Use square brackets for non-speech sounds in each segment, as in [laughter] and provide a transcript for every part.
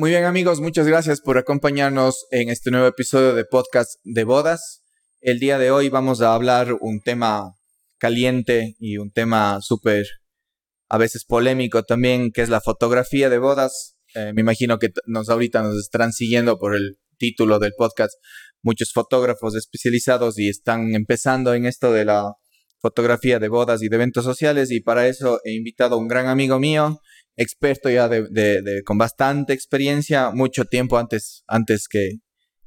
Muy bien amigos, muchas gracias por acompañarnos en este nuevo episodio de podcast de bodas. El día de hoy vamos a hablar un tema caliente y un tema súper, a veces polémico también, que es la fotografía de bodas. Eh, me imagino que nos ahorita nos estarán siguiendo por el título del podcast muchos fotógrafos especializados y están empezando en esto de la fotografía de bodas y de eventos sociales y para eso he invitado a un gran amigo mío, experto ya de, con bastante experiencia, mucho tiempo antes, antes que,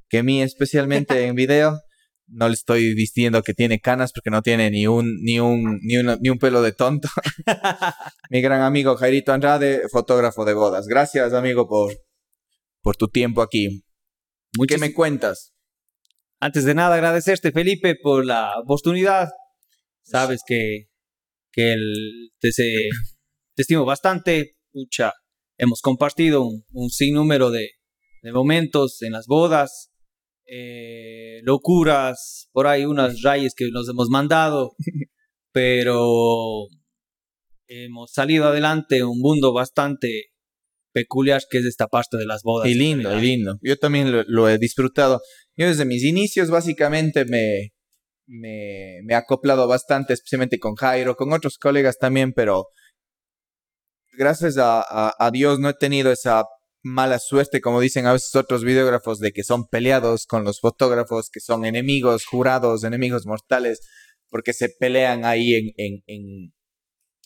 que mí, especialmente [laughs] en video. No le estoy diciendo que tiene canas porque no tiene ni un, ni un, ni, ni un pelo de tonto. [laughs] Mi gran amigo Jairito Andrade, fotógrafo de bodas. Gracias, amigo, por, por tu tiempo aquí. ¿Qué me cuentas? Antes de nada, agradecerte, Felipe, por la oportunidad Sabes que, que el, te, te estimo bastante. Pucha, hemos compartido un, sinnúmero de, de, momentos en las bodas, eh, locuras, por ahí unas rayas que nos hemos mandado, [laughs] pero hemos salido adelante un mundo bastante peculiar que es esta parte de las bodas. Y lindo, y lindo. Yo también lo, he disfrutado. Yo desde mis inicios básicamente me, me, me, acoplado bastante, especialmente con Jairo, con otros colegas también, pero gracias a, Dios no he tenido esa mala suerte, como dicen a veces otros videógrafos, de que son peleados con los fotógrafos, que son enemigos jurados, enemigos mortales, porque se pelean ahí en,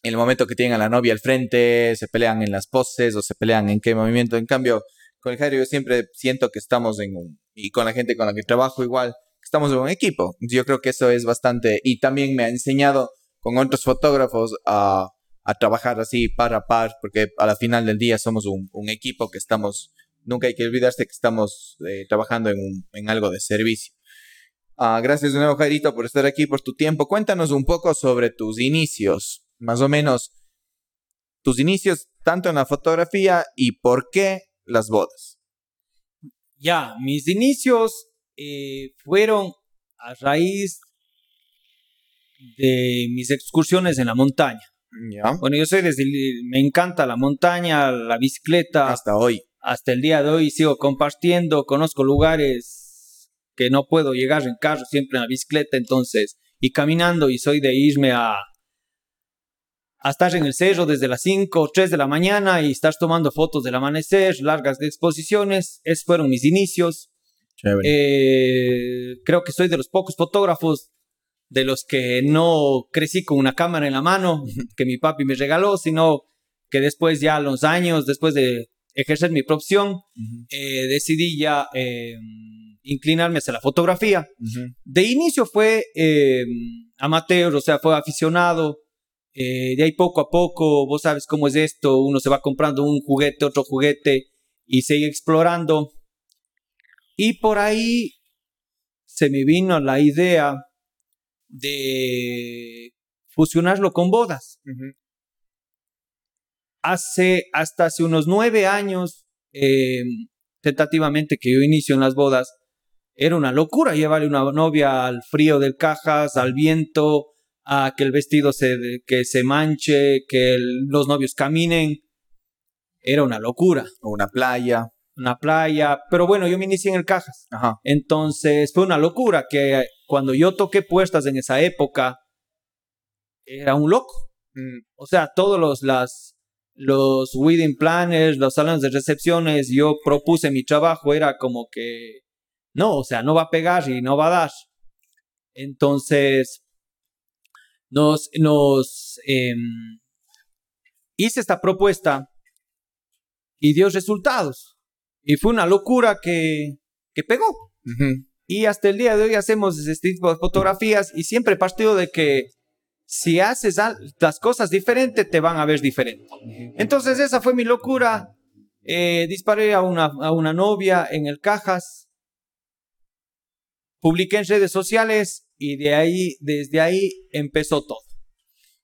el momento que tienen a la novia al frente, se pelean en las poses o se pelean en qué movimiento. En cambio, con el Jairo yo siempre siento que estamos en un, y con la gente con la que trabajo igual, estamos en un equipo. Yo creo que eso es bastante, y también me ha enseñado con otros fotógrafos a, a trabajar así par a par, porque a la final del día somos un, equipo que estamos, nunca hay que olvidarse que estamos eh, trabajando en, en algo de servicio. Uh, gracias de nuevo, Jairito, por estar aquí, por tu tiempo. Cuéntanos un poco sobre tus inicios, más o menos tus inicios tanto en la fotografía y por qué las bodas. Ya, mis inicios eh, fueron a raíz de mis excursiones en la montaña. Bueno, yo soy desde, me encanta la montaña, la bicicleta. Hasta hoy. Hasta el día de hoy sigo compartiendo, conozco lugares que no puedo llegar en carro, siempre en la bicicleta, entonces, y caminando, y soy de irme a, a estar en el cerro desde las 5 o 3 de la mañana y estar tomando fotos del amanecer, largas exposiciones. Esos fueron mis inicios. Eh, creo que soy de los pocos fotógrafos de los que no crecí con una cámara en la mano [laughs] que mi papi me regaló, sino que después ya a los años, después de ejercer mi profesión, eh, decidí ya em, inclinarme hacia la fotografía. De inicio fue em, amateur, o sea, fue aficionado. Eh, de ahí poco a poco, vos sabes cómo es esto, uno se va comprando un juguete, otro juguete y sigue explorando. Y por ahí se me vino la idea de fusionarlo con bodas. Hace, hasta hace unos nueve años, em, tentativamente que yo inicio en las bodas, era una locura llevarle una novia al frío del cajas, al viento, a que el vestido se, que se manche, que los novios caminen. Era una locura. O una playa una playa, pero bueno, yo me inicié en el Cajas. Entonces fue una locura que cuando yo toqué puestas en esa época, era un loco. Mm. O sea, todos los, las, los wedding planners, los salones de recepciones, yo propuse mi trabajo, era como que, no, o sea, no va a pegar y no va a dar. Entonces, nos, nos em, hice esta propuesta y dio resultados. Y fue una locura que, que pegó. Y hasta el día de hoy hacemos este tipo de fotografías y siempre partido de que si haces las cosas diferentes, te van a ver diferente. Entonces esa fue mi locura. Eh, disparé a una, a una novia en el Cajas. Publiqué en redes sociales y de ahí, desde ahí empezó todo.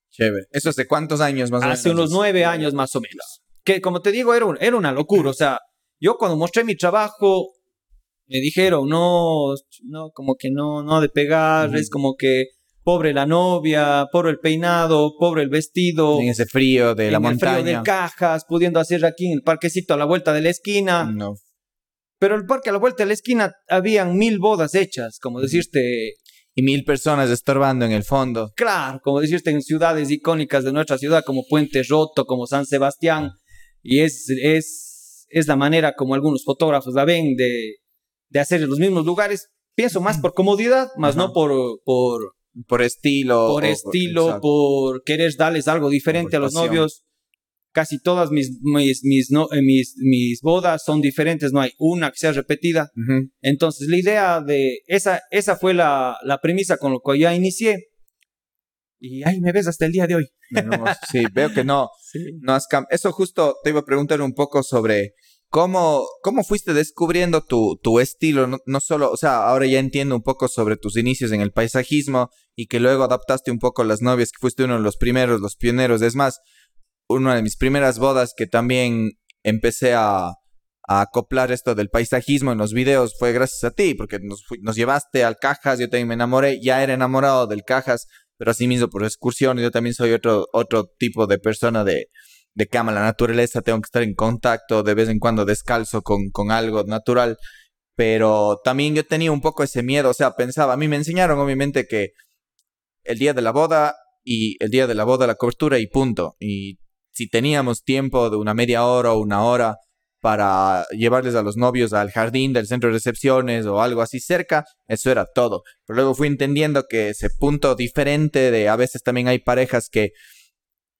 Chévere. ¿Eso hace cuántos años más o menos? Hace unos nueve años más o menos. Que como te digo, era, era una locura. O sea, yo cuando mostré mi trabajo, me dijeron, no, no, como que no, no de pegar, es como que pobre la novia, pobre el peinado, pobre el vestido. En ese frío de la en el montaña. frío de cajas, pudiendo hacer aquí en el parquecito a la vuelta de la esquina. No. Pero el parque a la vuelta de la esquina habían mil bodas hechas, como decirte, Y mil personas estorbando en el fondo. claro, como decirte en ciudades icónicas de nuestra ciudad, como Puente Roto, como San Sebastián. Y es, es, es la manera como algunos fotógrafos la ven de, de hacer en los mismos lugares. Pienso más por comodidad, más Ajá. no por, por, Por estilo. por estilo, exacto. por querer darles algo diferente a los novios. Casi todas mis, mis, mis, no- eh, mis, mis bodas son diferentes, no hay una que sea repetida. Ujú. Entonces, la idea de esa, esa fue la, la premisa con lo que ya inicié. Y ahí me ves hasta el día de hoy. Sí, veo que no, [laughs] no has cam- Eso justo te iba a preguntar un poco sobre cómo, cómo fuiste descubriendo tu, tu estilo, no, solo, o sea, ahora ya entiendo un poco sobre tus inicios en el paisajismo y que luego adaptaste un poco las novias, que fuiste uno de los primeros, los pioneros. Es más, una de mis primeras bodas que también empecé a, a acoplar esto del paisajismo en los videos fue gracias a ti, porque nos, nos llevaste al Cajas, yo también me enamoré, ya era enamorado del Cajas, pero así mismo por excursiones, yo también soy otro, otro tipo de persona de, de que ama la naturaleza, tengo que estar en contacto de vez en cuando descalzo con, con algo natural, pero también yo tenía un poco ese miedo, o sea, pensaba, a mí me enseñaron obviamente que el día de la boda y el día de la boda la cobertura y punto, y si teníamos tiempo de una media hora o una hora para llevarles a los novios al jardín del centro de recepciones o algo así cerca, eso era todo. Pero luego fui entendiendo que ese punto diferente de a veces también hay parejas que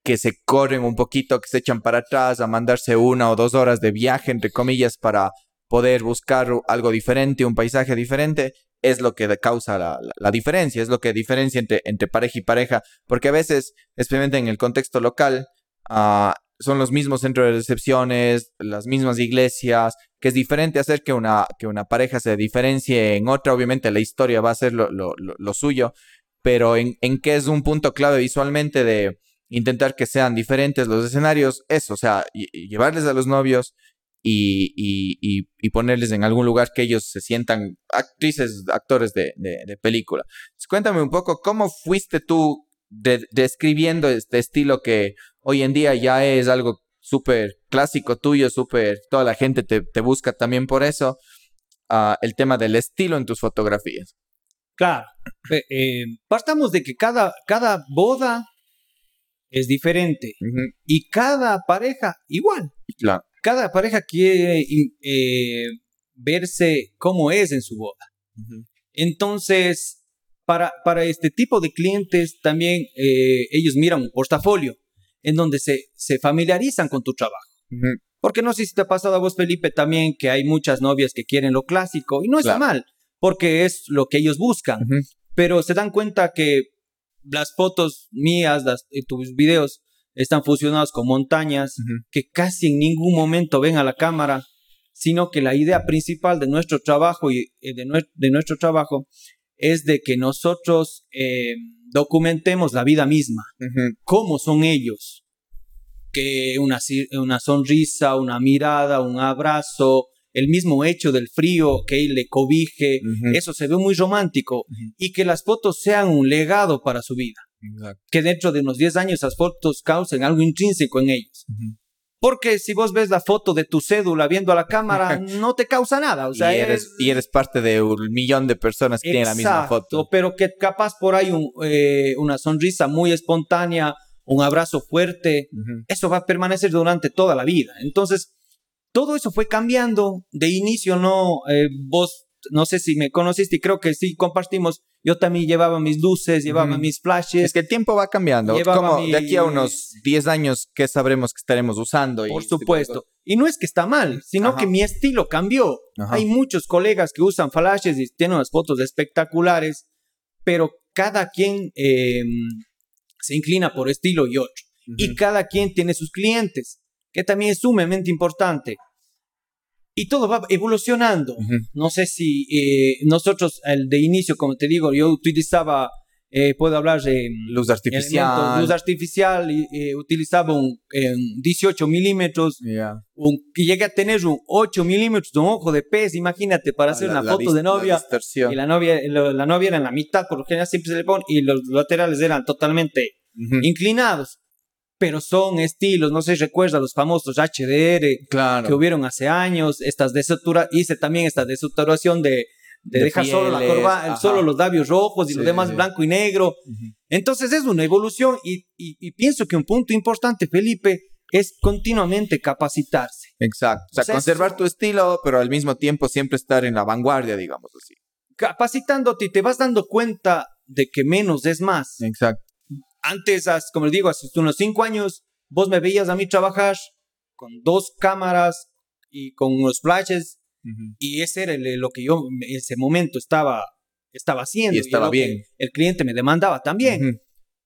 que se corren un poquito, que se echan para atrás a mandarse una o dos horas de viaje, entre comillas, para poder buscar algo diferente, un paisaje diferente, es lo que causa la, la, diferencia, es lo que diferencia entre, entre pareja y pareja, porque a veces, especialmente en el contexto local, uh, son los mismos centros de recepciones, las mismas iglesias, que es diferente hacer que una, que una pareja se diferencie en otra, obviamente la historia va a ser lo, lo, lo, suyo, pero en, en qué es un punto clave visualmente de intentar que sean diferentes los escenarios, eso, o sea, llevarles a los novios y, y, y, ponerles en algún lugar que ellos se sientan actrices, actores de, de, película. Cuéntame un poco, ¿cómo fuiste tú de, describiendo este estilo que hoy en día ya es algo súper clásico tuyo, súper, toda la gente te, te, busca también por eso, uh, el tema del estilo en tus fotografías? Claro, eh, partamos de que cada, cada boda es diferente Uh -huh. y cada pareja igual. Claro. Cada pareja quiere eh, verse como es en su boda. Uh -huh. Entonces, para, para este tipo de clientes también eh, ellos miran un portafolio en donde se, se familiarizan con tu trabajo. Uh -huh. Porque no sé si te ha pasado a vos, Felipe, también que hay muchas novias que quieren lo clásico y no está Claro. mal, porque es lo que ellos buscan. Pero se dan cuenta que las fotos mías, las, eh, tus videos, están fusionados con montañas que casi en ningún momento ven a la cámara, sino que la idea principal de nuestro trabajo y eh, de, nue- de nuestro trabajo es de que nosotros eh, documentemos la vida misma, cómo son ellos, que una sonrisa, una mirada, un abrazo, el mismo hecho del frío, que él le cobije, eso se ve muy romántico y que las fotos sean un legado para su vida, Exacto. que dentro de unos 10 años esas fotos causen algo intrínseco en ellos. Porque si vos ves la foto de tu cédula viendo a la cámara, [laughs] no te causa nada. O sea, y, eres, es- y eres parte de un millón de personas que tienen la misma Exacto, foto. Pero que capaz por ahí un, eh, una sonrisa muy espontánea, un abrazo fuerte, eso va a permanecer durante toda la vida. Entonces, todo eso fue cambiando. De inicio, no, eh, vos, no sé si me conociste y creo que sí compartimos. Yo también llevaba mis luces, llevaba mis flashes. Es que el tiempo va cambiando. Como de aquí a mi- unos 10 años, ¿qué sabremos que estaremos usando? Y Por este tipo supuesto. Y no es que está mal, sino Ajá. que mi estilo cambió. Ajá. Hay muchos colegas que usan flashes y tienen unas fotos espectaculares, pero cada quien eh, se inclina por estilo y otro. Y cada quien tiene sus clientes, que también es sumamente importante. Y todo va evolucionando. No sé si eh, nosotros, el de inicio, como te digo, yo utilizaba eh, puedo hablar de Luz artificial. luz artificial, y, eh, utilizaba un, un 18 milímetros, un, y llegué a tener un 8 milímetros de un ojo de pez, imagínate, para hacer La- una la foto de la novia. distorsión. Y la novia, lo- la novia era en la mitad, por lo general siempre se le pone, y los laterales eran totalmente inclinados. Pero son estilos, no sé si recuerda los famosos HDR Claro. que hubieron hace años, estas hice también esta desaturación de, de, De dejar solo la pieles, corva, solo los labios rojos y Sí, lo demás sí. blanco y negro. Entonces es una evolución y, y- y pienso que un punto importante, Felipe, es continuamente capacitarse. Exacto. O sea, O sea, conservar tu estilo, pero al mismo tiempo siempre estar en la vanguardia, digamos así. Capacitándote y te vas dando cuenta de que menos es más. Exacto. Antes, como les digo, hace unos cinco años, vos me veías a mí trabajar con dos cámaras y con unos flashes Ujú. y ese era el- lo que yo en ese momento estaba, estaba haciendo. Y estaba que bien. El cliente me demandaba también. Ujú.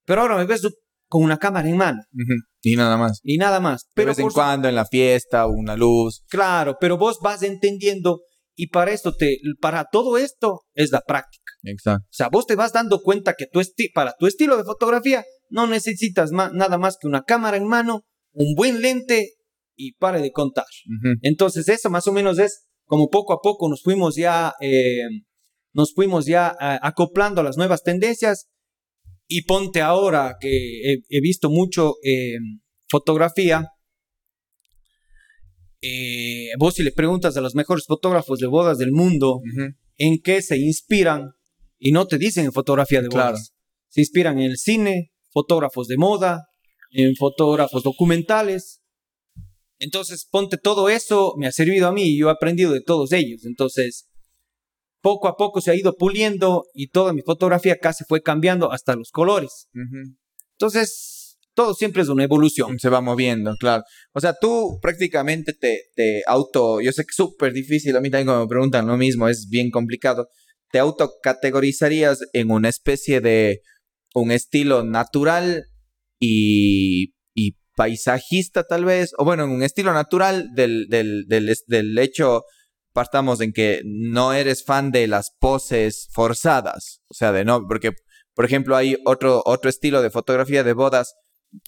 Pero ahora me ves con una cámara en mano Ujú. Y nada más. y nada más. De Pero vez en cuando en la fiesta, una luz. Claro, pero vos vas entendiendo y para esto te, para todo esto es la práctica. Exacto. O sea, vos te vas dando cuenta que tu para tu estilo de fotografía no necesitas nada más que una cámara en mano, un buen lente y pare de contar. Ujú. Entonces eso más o menos es como poco a poco nos fuimos ya, eh, nos fuimos ya ah, acoplando a las nuevas tendencias y ponte ahora que he, he visto mucho eh, fotografía. eh, vos si le preguntas a los mejores fotógrafos de bodas del mundo Ujú. en qué se inspiran y no te dicen en fotografía de bodas. Claro. Se inspiran en el cine, fotógrafos de moda, en fotógrafos documentales. Entonces, ponte todo eso, me ha servido a mí y yo he aprendido de todos ellos. Entonces, poco a poco se ha ido puliendo y toda mi fotografía casi fue cambiando hasta los colores. Ujú. Entonces, todo siempre es una evolución. Se va moviendo, claro. O sea, tú prácticamente te, te auto, yo sé que es súper difícil, a mí también cuando me preguntan lo mismo, es bien complicado. ¿Te autocategorizarías en una especie de un estilo natural y, paisajista tal vez? O bueno, en un estilo natural del, del, del hecho, partamos en que no eres fan de las poses forzadas. O sea, de no, porque, por ejemplo, hay otro, otro estilo de fotografía de bodas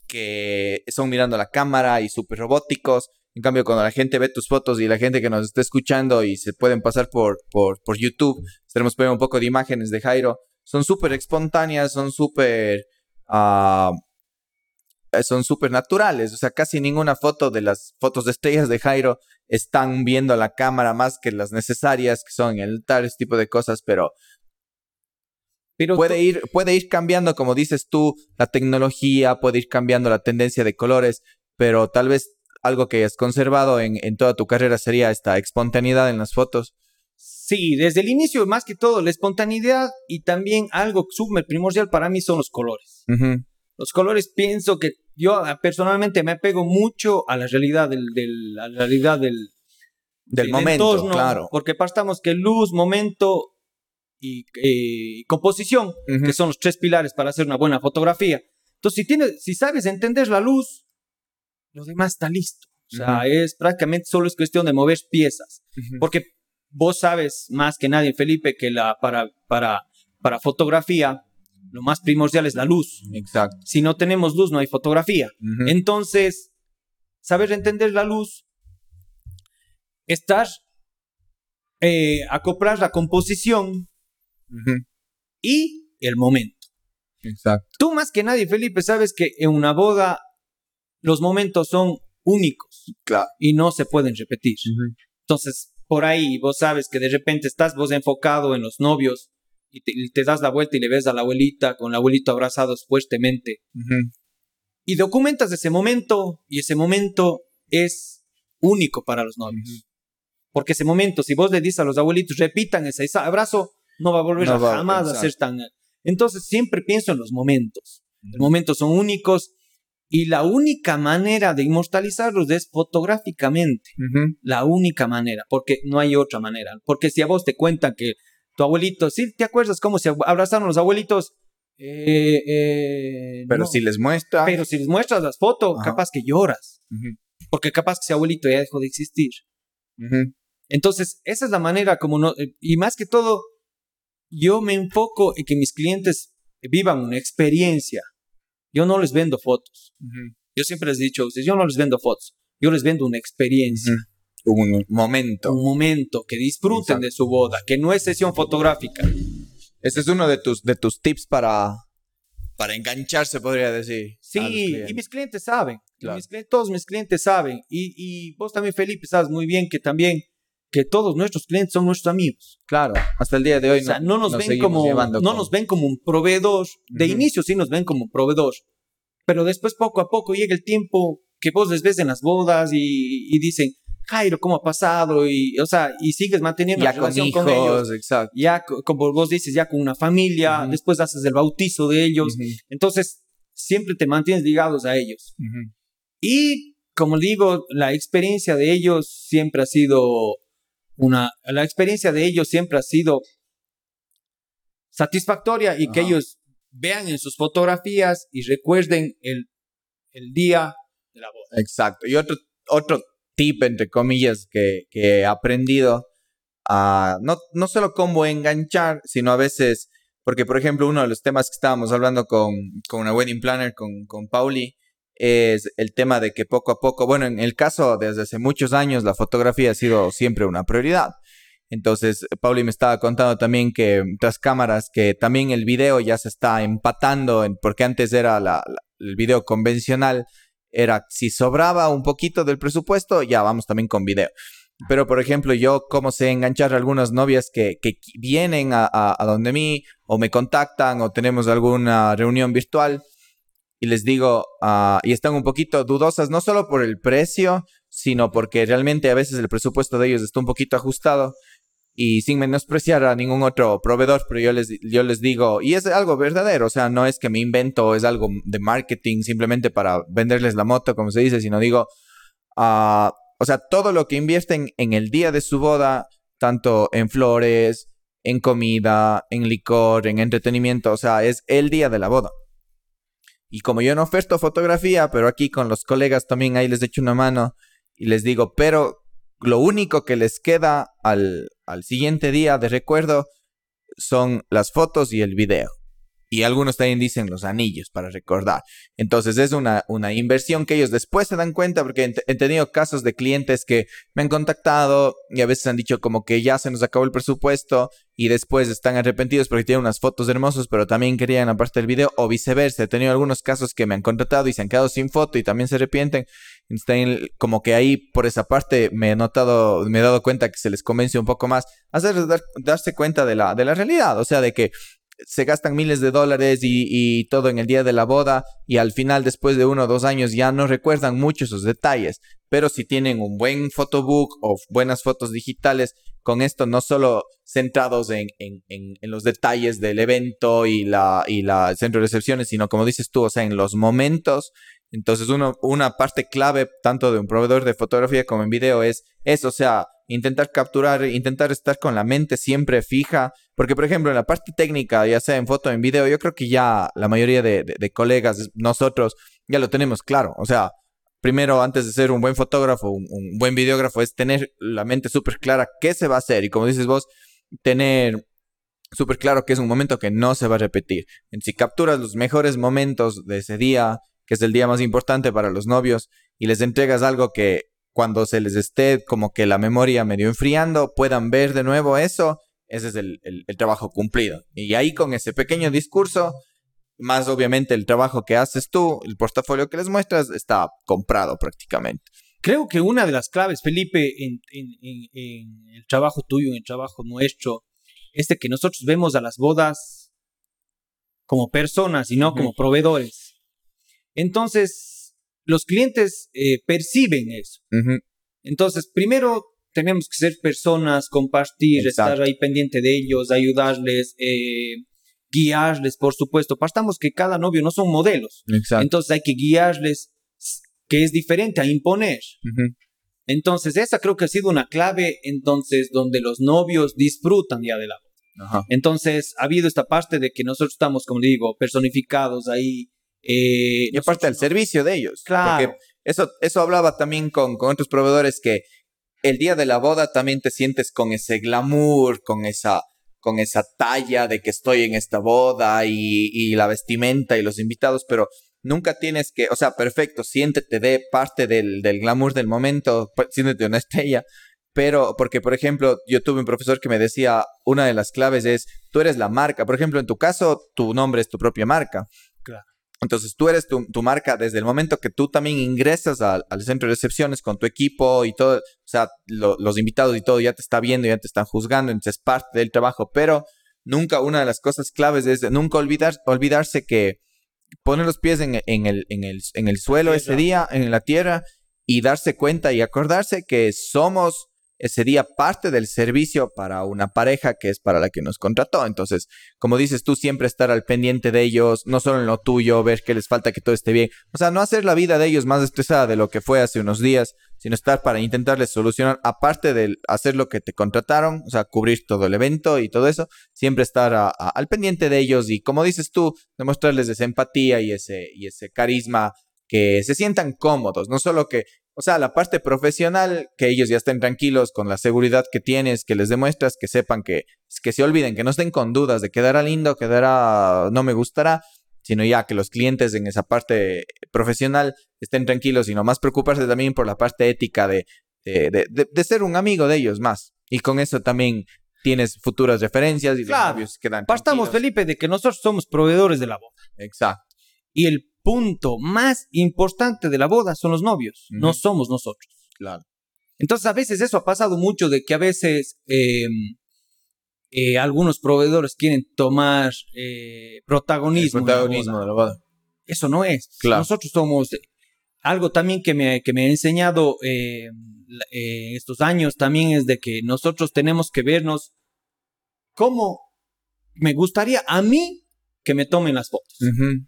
que son mirando la cámara y súper robóticos. En cambio, cuando la gente ve tus fotos y la gente que nos está escuchando y se pueden pasar por, por, por YouTube, estaremos poniendo un poco de imágenes de Jairo, son súper espontáneas, son súper... ah, eh, son súper naturales, o sea, casi ninguna foto de las fotos de estrellas de Jairo están viendo la cámara más que las necesarias, que son el tal ese tipo de cosas, pero Pero puede ir, puede ir cambiando, como dices tú, la tecnología, puede ir cambiando la tendencia de colores, pero tal vez algo que has conservado en, en toda tu carrera sería esta espontaneidad en las fotos. Sí, desde el inicio, más que todo, la espontaneidad y también algo súper primordial para mí son los colores. Los colores pienso que yo ah, personalmente me apego mucho a la realidad del, del- a la realidad del, Del del momento, entorno, claro. Porque partamos que luz, momento y, eh, composición, que son los tres pilares para hacer una buena fotografía. Entonces, si, tienes, si sabes entender la luz, lo demás está listo. O sea, es prácticamente solo es cuestión de mover piezas. Ujú. Porque vos sabes más que nadie, Felipe, que la, para, para, para fotografía lo más primordial es la luz. Exacto. Si no tenemos luz, no hay fotografía. Ujú. Entonces, saber entender la luz, estar, eh, acoplar la composición y el momento. Exacto. Tú más que nadie, Felipe, sabes que en una boda los momentos son únicos Claro. y no se pueden repetir. Ujú. Entonces, por ahí vos sabes que de repente estás vos enfocado en los novios y te, te das la vuelta y le ves a la abuelita con el abuelito abrazados fuertemente Ujú. y documentas ese momento y ese momento es único para los novios. Ujú. Porque ese momento, si vos le dices a los abuelitos, repitan ese ese abrazo, no va a volver No a va- jamás a ser tan... Entonces siempre pienso en los momentos. Los momentos son únicos y la única manera de inmortalizarlos es fotográficamente. Ujú. La única manera, porque no hay otra manera. Porque si a vos te cuentan que tu abuelito, ¿sí te acuerdas cómo se abrazaron los abuelitos? Eh, eh, Pero no. si les muestra. Pero si les muestras las fotos, Ajá. capaz que lloras. Ujú. Porque capaz que ese abuelito ya dejó de existir. Ujú. Entonces, esa es la manera como no. eh, Y más que todo, yo me enfoco en que mis clientes vivan una experiencia. Yo no les vendo fotos. Yo siempre les he dicho a ustedes, yo no les vendo fotos, yo les vendo una experiencia. Un momento. Un momento, que disfruten de su boda, que no es sesión fotográfica. Ese es uno de tus, de tus tips para, para engancharse, podría decir. Sí, y mis clientes saben. todos mis clientes saben. Y, y vos también, Felipe, sabes muy bien que también que todos nuestros clientes son nuestros amigos. Claro, hasta el día de hoy. O sea, no, nos, ven como, no nos ven como un proveedor. De inicio sí nos ven como un proveedor. Pero después, poco a poco, llega el tiempo que vos les ves en las bodas y, y dicen, Jairo, ¿cómo ha pasado? Y, o sea, y sigues manteniendo ya relación con, ellos. Exacto. Ya, como vos dices, ya con una familia, después haces el bautizo de ellos. Entonces, siempre te mantienes ligados a ellos. Y, como digo, la experiencia de ellos siempre ha sido una, la experiencia de ellos siempre ha sido satisfactoria y que ellos vean en sus fotografías y recuerden el, el día de la boda. Exacto. Y otro, otro tip, entre comillas, que, que he aprendido, a no, no solo cómo enganchar, sino a veces, porque por ejemplo uno de los temas que estábamos hablando con, con una wedding planner, con, con Pauli, es el tema de que poco a poco, bueno, en el caso desde hace muchos años, la fotografía ha sido siempre una prioridad. Entonces, Pauli me estaba contando también que tras cámaras, que también el video ya se está empatando, porque antes era la, el video convencional, era si sobraba un poquito del presupuesto, ya vamos también con video. Pero, por ejemplo, yo cómo sé enganchar a algunas novias que, que vienen a, a, donde mí o me contactan o tenemos alguna reunión virtual y les digo, uh, y están un poquito dudosas, no solo por el precio, sino porque realmente a veces el presupuesto de ellos está un poquito ajustado y sin menospreciar a ningún otro proveedor, pero yo les, yo les digo, y es algo verdadero, o sea, no es que me invento, es algo de marketing simplemente para venderles la moto, como se dice, sino digo, uh, o sea, todo lo que invierten en el día de su boda, tanto en flores, en comida, en licor, en entretenimiento, o sea, es el día de la boda. Y como yo no oferto fotografía, pero aquí con los colegas también ahí les echo una mano y les digo, pero lo único que les queda al, al siguiente día de recuerdo son las fotos y el video. Y algunos también dicen los anillos para recordar. Entonces es una, una inversión que ellos después se dan cuenta porque he, tenido casos de clientes que me han contactado y a veces han dicho como que ya se nos acabó el presupuesto y después están arrepentidos porque tienen unas fotos hermosas pero también querían aparte del video o viceversa. He tenido algunos casos que me han contratado y se han quedado sin foto y también se arrepienten. como que ahí por esa parte me he notado, me he dado cuenta que se les convence un poco más hacer darse cuenta de la, de la realidad. O sea, de que se gastan miles de dólares y, todo en el día de la boda y al final después de uno o dos años ya no recuerdan mucho esos detalles. Pero si tienen un buen photobook o buenas fotos digitales, con esto no solo centrados en, los detalles del evento y la, y la centro de recepciones, sino como dices tú, o sea, en los momentos. Entonces uno, una parte clave tanto de un proveedor de fotografía como en video es eso, o sea, intentar capturar, intentar estar con la mente siempre fija, porque por ejemplo en la parte técnica, ya sea en foto en video, yo creo que ya la mayoría de, colegas, nosotros, ya lo tenemos claro, o sea, primero antes de ser un buen fotógrafo, un, buen videógrafo, es tener la mente súper clara qué se va a hacer y como dices vos, tener súper claro que es un momento que no se va a repetir. Si capturas los mejores momentos de ese día, que es el día más importante para los novios, y les entregas algo que cuando se les esté como que la memoria medio enfriando, puedan ver de nuevo eso, ese es el, trabajo cumplido. Y ahí con ese pequeño discurso, más obviamente el trabajo que haces tú, el portafolio que les muestras, está comprado prácticamente. Creo que una de las claves, Felipe, en, el trabajo tuyo, en el trabajo nuestro, es de que nosotros vemos a las bodas como personas y no como proveedores. Entonces, los clientes eh, perciben eso. Entonces, primero tenemos que ser personas, compartir, estar ahí pendiente de ellos, ayudarles, eh, guiarles, por supuesto. Partamos que cada novio no son modelos. Entonces hay que guiarles, que es diferente a imponer. Entonces, esa creo que ha sido una clave, entonces, donde los novios disfrutan ya de la boda. Entonces, ha habido esta parte de que nosotros estamos, como digo, personificados ahí, eh, y aparte del servicio de ellos. Claro. Porque eso, eso hablaba también con, con otros proveedores que el día de la boda también te sientes con ese glamour, con esa con esa talla de que estoy en esta boda y, y la vestimenta y los invitados, pero nunca tienes que, o sea, perfecto, siéntete de parte del, del glamour del momento, pues, siéntete una [laughs] estrella, pero porque, por ejemplo, yo tuve un profesor que me decía, una de las claves es, tú eres la marca, por ejemplo, en tu caso, tu nombre es tu propia marca. Entonces tú eres tu, tu marca desde el momento que tú también ingresas al, al centro de recepciones con tu equipo y todo, o sea, lo- los invitados y todo ya te está viendo, ya te están juzgando, entonces es parte del trabajo, pero nunca una de las cosas claves es nunca olvidar, olvidarse que poner los pies en, en el, en, el, en el suelo ese día, en la tierra, y darse cuenta y acordarse que somos ese día parte del servicio para una pareja que es para la que nos contrató. Entonces, como dices tú, siempre estar al pendiente de ellos, no solo en lo tuyo, ver que les falta que todo esté bien. O sea, no hacer la vida de ellos más estresada de lo que fue hace unos días, sino estar para intentarles solucionar, aparte de hacer lo que te contrataron, o sea, cubrir todo el evento y todo eso, siempre estar al pendiente de ellos y, como dices tú, demostrarles esa empatía y ese, y ese carisma, que se sientan cómodos, no solo que, o sea, la parte profesional, que ellos ya estén tranquilos con la seguridad que tienes, que les demuestras, que sepan que, que se olviden, que no estén con dudas de quedará lindo, quedará, no me gustará, sino ya que los clientes en esa parte profesional estén tranquilos y no más preocuparse también por la parte ética de, de, de- ser un amigo de ellos más. Y con eso también tienes futuras referencias y Claro. los novios quedan Partamos. Felipe, de que nosotros somos proveedores de la boda. Exacto. Y el punto más importante de la boda son los novios, no somos nosotros. Claro. Entonces, a veces eso ha pasado mucho de que a veces eh, eh, algunos proveedores quieren tomar eh, El protagonismo. en la protagonismo de la boda. Eso no es. Claro. Nosotros somos. Algo también que me, que me ha enseñado eh, la- eh, estos años también es de que nosotros tenemos que vernos como me gustaría a mí que me tomen las fotos. Ujú.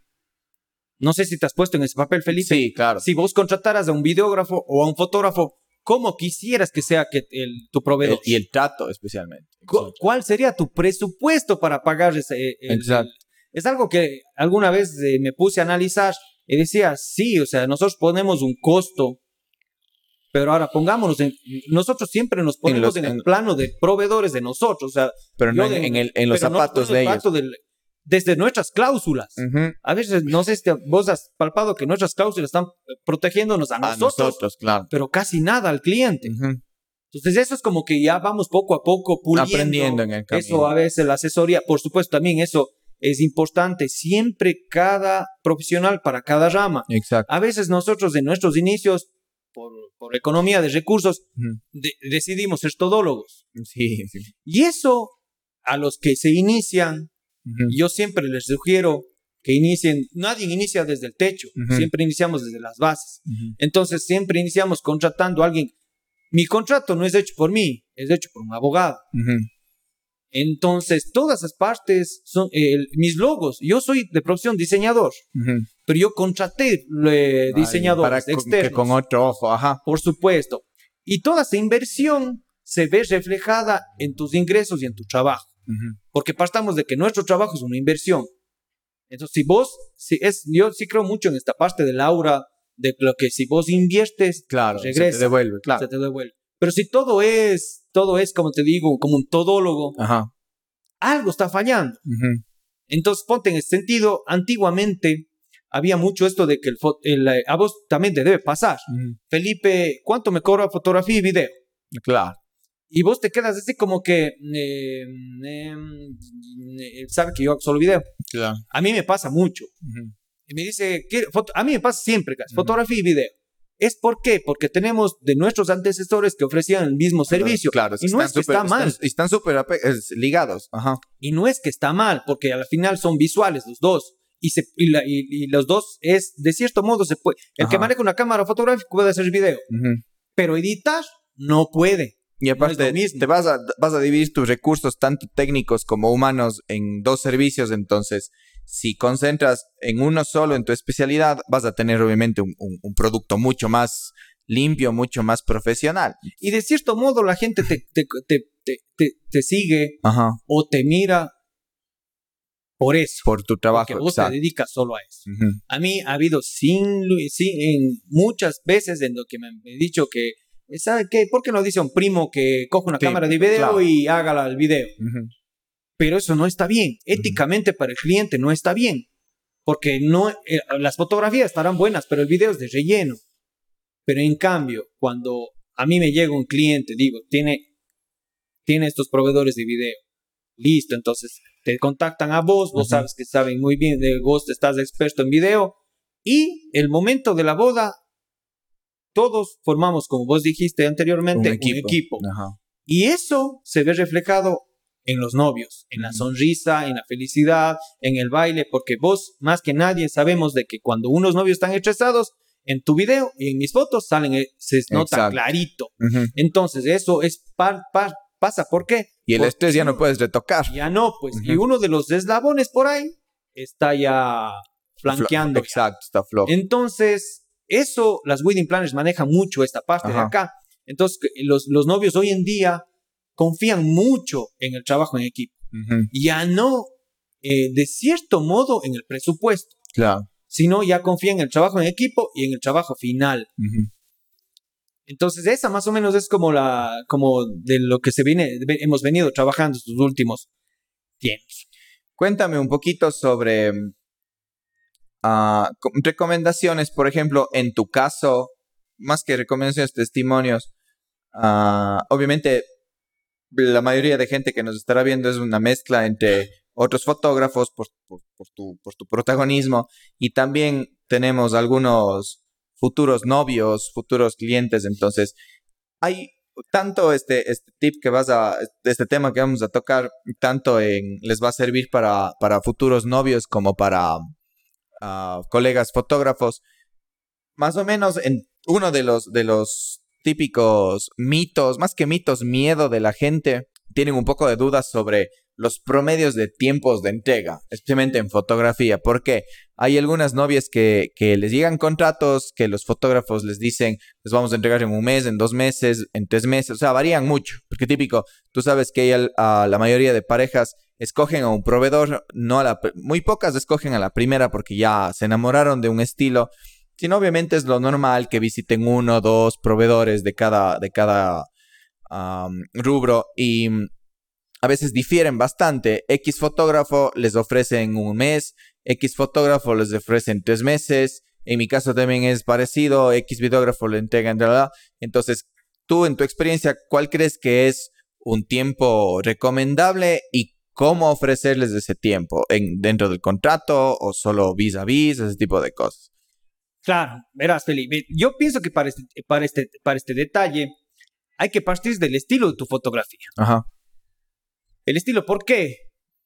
No sé si te has puesto en ese papel, Felipe. Sí, claro. Si vos contrataras a un videógrafo o a un fotógrafo, ¿cómo quisieras que sea que el- tu proveedor? El- y el trato especialmente. Cu- ¿Cuál sería tu presupuesto para pagar ese? eh, el- Exacto. es algo que alguna vez eh, me puse a analizar y decía, sí, o sea, nosotros ponemos un costo, pero ahora pongámonos en, nosotros siempre nos ponemos los- en, el plano de proveedores de nosotros, o sea, Pero no en, de- en el- en los no zapatos de el ellos. del- desde nuestras cláusulas. Ujú. A veces, no sé si te- vos has palpado que nuestras cláusulas están protegiéndonos a A nosotros, nosotros, claro. pero casi nada al cliente. Ujú. Entonces eso es como que ya vamos poco a poco puliendo. Aprendiendo en el camino. Eso a veces la asesoría, por supuesto también eso es importante. Siempre cada profesional para cada rama. Exacto. A veces nosotros en nuestros inicios, por, por economía de recursos, Ujú. de- decidimos ser todólogos. Sí, sí. Y eso a los que se inician, Ujú. yo siempre les sugiero que inicien, nadie inicia desde el techo, Ujú. siempre iniciamos desde las bases. Ujú. Entonces siempre iniciamos contratando a alguien. Mi contrato no es hecho por mí, es hecho por un abogado. Entonces todas esas partes son eh, mis logos. Yo soy de profesión diseñador, Ujú. pero yo contraté eh, Ay, diseñadores para con- externos, que con otro ojo, ajá. por supuesto. Y toda esa inversión se ve reflejada en tus ingresos y en tu trabajo. Ujú. Porque partamos de que nuestro trabajo es una inversión. Entonces, si vos, si es, yo sí creo mucho en esta parte del aura, de lo que si vos inviertes, Claro, se regresa, te devuelve, claro. se te devuelve. Pero si todo es, todo es, como te digo, como un todólogo, Ajá. algo está fallando. Ujú. Entonces, ponte en ese sentido, antiguamente había mucho esto de que el, el, eh, a vos también te debe pasar. Ujú. Felipe, ¿cuánto me cobra fotografía y video? Claro. Y vos te quedas así como que, eh, eh, sabe que yo hago solo video. Claro. A mí me pasa mucho. Ujú. Y me dice, ¿qué foto- a mí me pasa siempre, casi, Ujú. fotografía y video. ¿Es por qué? Porque tenemos de nuestros antecesores que ofrecían el mismo servicio. Claro, y no es que súper- está mal. Están, están súper ligados. Ajá. Y no es que está mal, porque al final son visuales los dos. Y, se, y, la- y- y los dos es, de cierto modo, se puede. El que Ajá. maneja una cámara fotográfica puede hacer video, Ujú. pero editar no puede. Y aparte, mismo. te vas a, vas a dividir tus recursos, tanto técnicos como humanos, en dos servicios. Entonces, si concentras en uno solo, en tu especialidad, vas a tener obviamente un, un- un producto mucho más limpio, mucho más profesional. Y de cierto modo la gente te, te, te, te, sigue Ajá. o te mira por eso. Por tu trabajo. Porque vos te dedicas solo a eso. A mí ha habido sin, sin en muchas veces en lo que me han dicho que, ¿sabe qué? ¿Por qué no dice a un primo que coge una Sí, cámara de video claro. y hágala el video? Ujú. Pero eso no está bien. Éticamente para el cliente no está bien. Porque no, eh, las fotografías estarán buenas, pero el video es de relleno. Pero en cambio, cuando a mí me llega un cliente, digo, tiene, tiene estos proveedores de video, listo, entonces te contactan a vos, vos sabes que saben muy bien, de vos estás experto en video, y el momento de la boda, todos formamos, como vos dijiste anteriormente, un equipo. Y eso se ve reflejado en los novios, en la sonrisa, en la felicidad, en el baile, porque vos más que nadie sabemos de que cuando unos novios están estresados, en tu video y en mis fotos salen, eh, se nota clarito. Entonces, eso es par, par, pasa. ¿Por qué? Y el estrés ya no puedes retocar. Ya no, pues. Y uno de los eslabones por ahí está ya flanqueando. Exacto, está flojo. Entonces, eso, las wedding planners manejan mucho esta parte de acá. Entonces, los, los novios hoy en día confían mucho en el trabajo en equipo. Ya no, eh, de cierto modo, en el presupuesto. Claro. Sino ya confían en el trabajo en equipo y en el trabajo final. Entonces, esa más o menos es como la, como de lo que se viene, hemos venido trabajando estos últimos tiempos. Cuéntame un poquito sobre ah, recomendaciones, por ejemplo, en tu caso, más que recomendaciones, testimonios. Ah, obviamente, la mayoría de gente que nos estará viendo es una mezcla entre otros fotógrafos por, tu, protagonismo y también tenemos algunos futuros novios, futuros clientes. Entonces, hay tanto este, este tip que vas a, este tema que vamos a tocar, tanto les va a servir para futuros novios como para ah, colegas fotógrafos. Más o menos en uno de los, de los típicos mitos, más que mitos, miedo de la gente, tienen un poco de dudas sobre los promedios de tiempos de entrega, especialmente en fotografía, porque hay algunas novias que, que, les llegan contratos que los fotógrafos les dicen, les vamos a entregar en un mes, en dos meses, en tres meses, o sea, varían mucho, porque típico, tú sabes que a la mayoría de parejas escogen a un proveedor, no muy pocas escogen a la primera porque ya se enamoraron de un estilo sino obviamente es lo normal que visiten uno o dos proveedores de cada, de cada rubro y a veces difieren bastante. X fotógrafo les ofrecen un mes, X fotógrafo les ofrecen tres meses. En mi caso también es parecido, X videógrafo le entregan. Entonces, tú en tu experiencia, ¿cuál crees que es un tiempo recomendable y cómo ofrecerles ese tiempo? ¿En, ¿Dentro del contrato o solo vis a vis, ese tipo de cosas? Claro, verás, Felipe. Yo pienso que para este, para este, para este detalle hay que partir del estilo de tu fotografía. Ajá. El estilo, ¿por qué?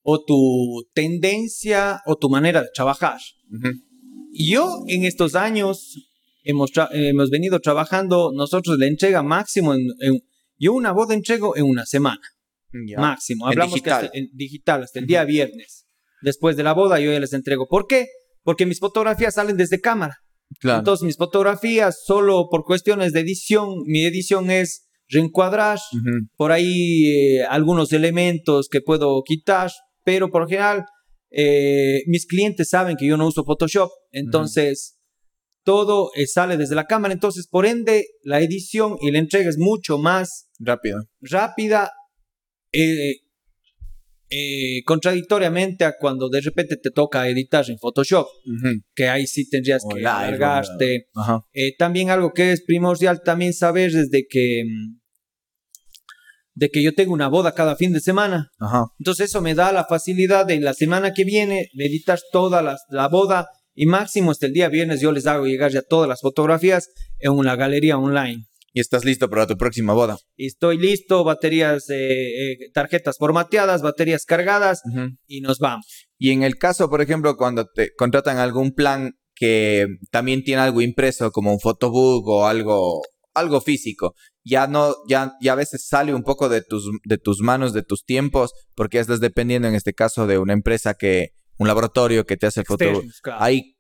O tu tendencia o tu manera de trabajar. Y yo en estos años hemos, hemos venido trabajando, nosotros la entrega máximo, en, yo una boda entrego en una semana. Máximo. Hablamos digital. Que digital, hasta el día viernes. Después de la boda yo ya les entrego. ¿Por qué? Porque mis fotografías salen desde cámara. Entonces mis fotografías, solo por cuestiones de edición, mi edición es reencuadrar, por ahí eh, algunos elementos que puedo quitar, pero por lo general eh, mis clientes saben que yo no uso Photoshop, entonces todo eh, sale desde la cámara, entonces por ende la edición y la entrega es mucho más rápida. Rápida. Eh, contradictoriamente a cuando de repente te toca editar en Photoshop, que ahí sí tendrías que largarte. Eh, también algo que es primordial también saber desde que mm, de que yo tengo una boda cada fin de semana. Entonces eso me da la facilidad de la semana que viene editar toda la, la boda y máximo hasta el día viernes yo les hago llegar ya todas las fotografías en una galería online y estás listo para tu próxima boda. Estoy listo, baterías, eh, eh, tarjetas formateadas, baterías cargadas y nos vamos. Y en el caso, por ejemplo, cuando te contratan algún plan que también tiene algo impreso, como un photobook o algo, algo físico, ya no, ya, ya a veces sale un poco de tus, de tus manos, de tus tiempos, porque estás dependiendo en este caso de una empresa que, un laboratorio que te hace el photobook. Ahí,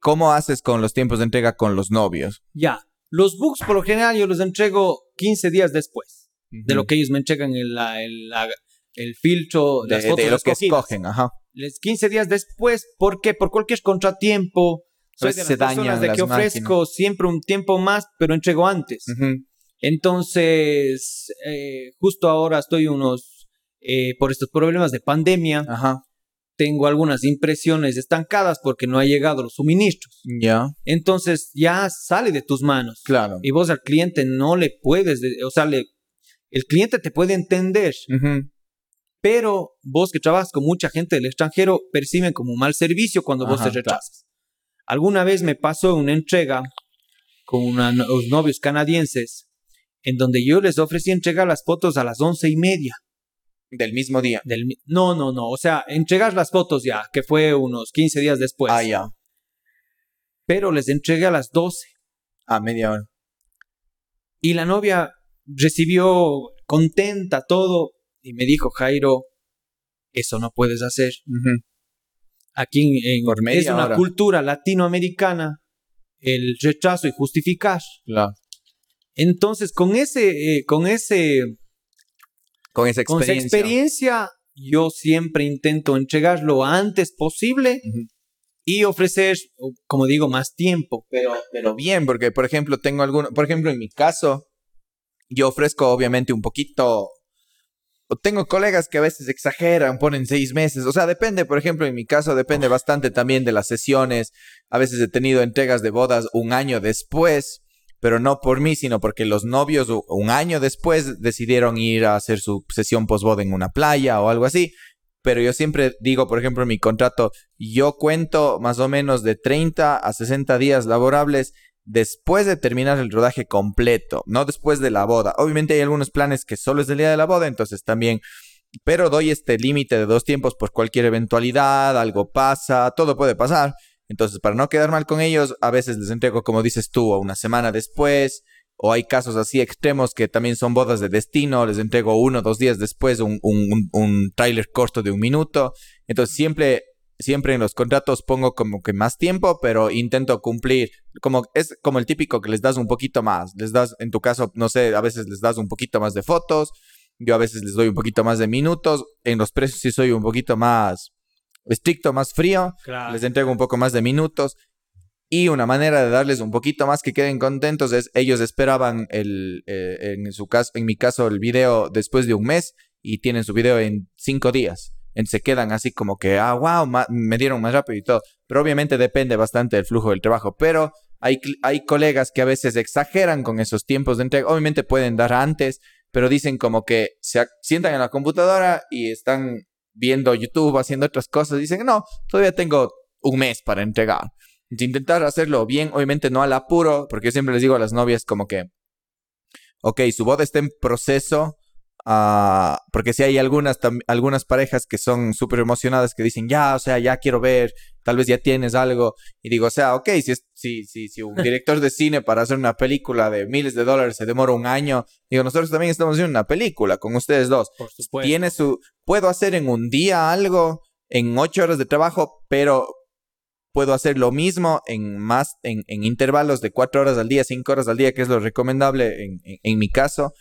¿cómo haces con los tiempos de entrega con los novios? Ya, los books, por lo general, yo los entrego 15 días después de lo que ellos me entregan el, el, el filtro de, las fotos de lo que escogen. Ajá. 15 días después, ¿por qué? Por cualquier contratiempo. Soy de las se personas de que ofrezco siempre un tiempo más, pero entrego antes. Entonces, eh, justo ahora estoy unos eh, por estos problemas de pandemia, Ajá. Tengo algunas impresiones estancadas porque no ha llegado los suministros. Ya. Entonces ya sale de tus manos. Claro. Y vos al cliente no le puedes, de- o sea, le- el cliente te puede entender, pero vos que trabajas con mucha gente del extranjero perciben como mal servicio cuando vos te rechazas. Alguna vez me pasó una entrega con unos novios canadienses en donde yo les ofrecí entregar las fotos a las once y media. Del mismo día. Del, no, no, no, o sea, entregar las fotos ya, que fue unos 15 días después. ah, ya. Pero les entregué a las 12 A media hora. y la novia recibió contenta todo y me dijo, Jairo, eso no puedes hacer. Aquí en, en- Por media es una hora. cultura latinoamericana el rechazo y justificar. Claro. Entonces, con ese, eh, con ese, Con esa con esa experiencia. experiencia, yo siempre intento entregar lo antes posible y ofrecer, como digo, más tiempo. Pero, pero bien, porque por ejemplo tengo alguno, por ejemplo en mi caso, yo ofrezco obviamente un poquito, tengo colegas que a veces exageran, ponen seis meses, o sea, depende, por ejemplo en mi caso depende bastante también de las sesiones, a veces he tenido entregas de bodas un año después, pero no por mí, sino porque los novios un año después decidieron ir a hacer su sesión posboda en una playa o algo así. Pero yo siempre digo, por ejemplo, en mi contrato, yo cuento más o menos de 30 a 60 días laborables después de terminar el rodaje completo, no después de la boda. Obviamente hay algunos planes que solo es del día de la boda, entonces también, pero doy este límite de dos tiempos por cualquier eventualidad, algo pasa, todo puede pasar. Entonces, para no quedar mal con ellos, a veces les entrego, como dices tú, una semana después, o hay casos así extremos que también son bodas de destino, les entrego uno o dos días después un, un, un, tráiler corto de un minuto. Entonces, siempre siempre en los contratos pongo como que más tiempo, pero intento cumplir. Como es como el típico que les das un poquito más. Les das, en tu caso, no sé, a veces les das un poquito más de fotos. Yo a veces les doy un poquito más de minutos. En los precios sí soy un poquito más estricto, más frío. Claro. Les entrego un poco más de minutos. Y una manera de darles un poquito más que queden contentos es ellos esperaban el, eh, en su caso, en mi caso, el video después de un mes y tienen su video en cinco días. En- se quedan así como que, ah, wow, me dieron más rápido y todo. Pero obviamente depende bastante del flujo del trabajo. Pero hay, hay colegas que a veces exageran con esos tiempos de entrega. Obviamente pueden dar antes, pero dicen como que se sientan en la computadora y están viendo YouTube, haciendo otras cosas. Dicen, no, todavía tengo un mes para entregar. Entonces, intentar hacerlo bien, obviamente no al apuro, porque yo siempre les digo a las novias como que, ok, su boda está en proceso, ah, porque si hay algunas, algunas parejas que son súper emocionadas que dicen, ya, o sea, ya quiero ver, tal vez ya tienes algo, y digo, o sea, ok, si, es, si, si, si un [laughs] director de cine para hacer una película de miles de dólares se demora un año, digo, nosotros también estamos haciendo una película con ustedes dos, Por supuesto. tiene su, puedo hacer en un día algo, en ocho horas de trabajo, pero puedo hacer lo mismo en más, en, en intervalos de cuatro horas al día, cinco horas al día, que es lo recomendable en, en- en mi caso,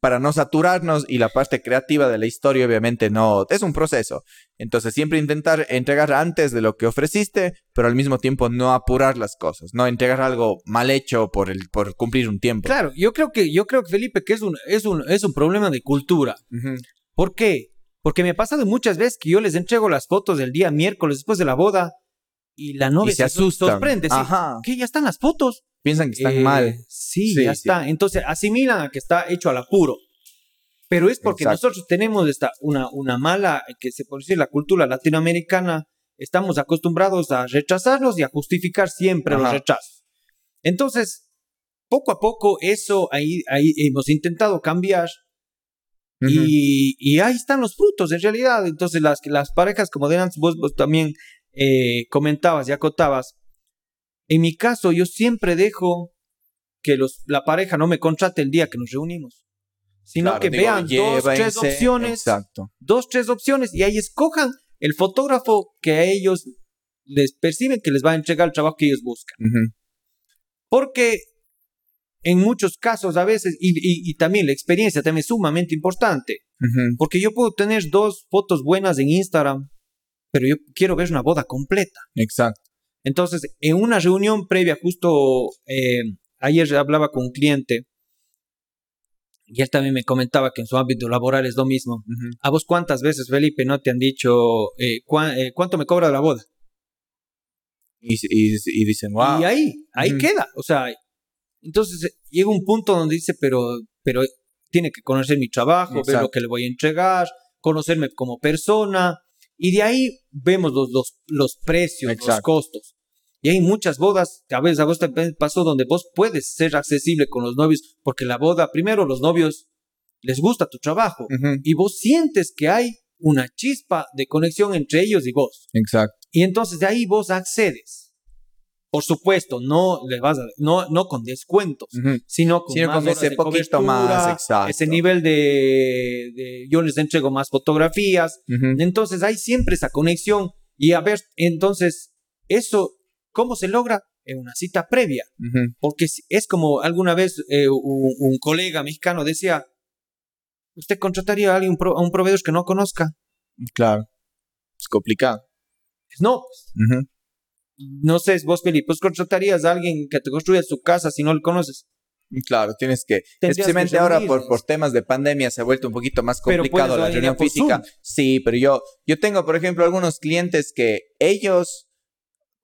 para no saturarnos y la parte creativa de la historia obviamente no, es un proceso. Entonces siempre intentar entregar antes de lo que ofreciste, pero al mismo tiempo no apurar las cosas, no entregar algo mal hecho por, el, por cumplir un tiempo. Claro, yo creo que, yo creo que Felipe, que es un, es un, es un problema de cultura. Ujú. ¿Por qué? Porque me ha pasado muchas veces que yo les entrego las fotos del día miércoles después de la boda y la novia Y se asustan. sorprende. sí, Ajá. que ya están las fotos. Piensan que están Eh, mal. Sí, Sí, ya sí. está. Entonces asimilan a que está hecho al apuro. Pero es porque Exacto. nosotros tenemos esta, una, una mala, que se puede decir, la cultura latinoamericana, estamos acostumbrados a rechazarlos y a justificar siempre los rechazos. Entonces, poco a poco eso ahí, ahí hemos intentado cambiar y ahí están los frutos, en realidad. Entonces, las, las parejas, como de antes, vos, vos también eh, comentabas y acotabas. En mi caso, yo siempre dejo que los, la pareja no me contrate el día que nos reunimos, sino Claro, que digo, vean dos, tres opciones, Exacto. dos, tres opciones, y ahí escojan el fotógrafo que a ellos les perciben que les va a entregar el trabajo que ellos buscan. Ujú. Porque en muchos casos a veces, y, y- y también la experiencia también es sumamente importante, porque yo puedo tener dos fotos buenas en Instagram, pero yo quiero ver una boda completa. Exacto. Entonces, en una reunión previa, justo eh, ayer hablaba con un cliente, Y él también me comentaba que en su ámbito laboral es lo mismo. ¿A vos cuántas veces, Felipe, no te han dicho eh, eh, cuánto me cobra la boda? Y, y, dicen, wow. Y ahí, ahí queda. O sea, entonces eh, llega un punto donde dice, pero, pero tiene que conocer mi trabajo, ver lo que le voy a entregar, conocerme como persona. Y de ahí vemos los, los, los precios, los costos. Y hay muchas bodas, que a veces a vos te pasó donde vos puedes ser accesible con los novios, porque la boda, primero los novios les gusta tu trabajo y vos sientes que hay una chispa de conexión entre ellos y vos. Exacto. Y entonces de ahí vos accedes. Por supuesto, no le vas a, no, no con descuentos, sino con, ese poquito más, exacto. ese nivel de, yo les entrego más fotografías. Entonces hay siempre esa conexión y a ver, entonces eso ¿Cómo se logra? En una cita previa. Porque es como alguna vez eh, un, colega mexicano decía, ¿usted contrataría a alguien, a un proveedor que no conozca? Claro. Es complicado. No. No sé, vos, Felipe, pues contratarías a alguien que te construya su casa si no lo conoces. Claro, tienes que. Especialmente ahora por, por temas de pandemia se ha vuelto un poquito más complicado la reunión física. Sí, pero yo, yo tengo, por ejemplo, algunos clientes que ellos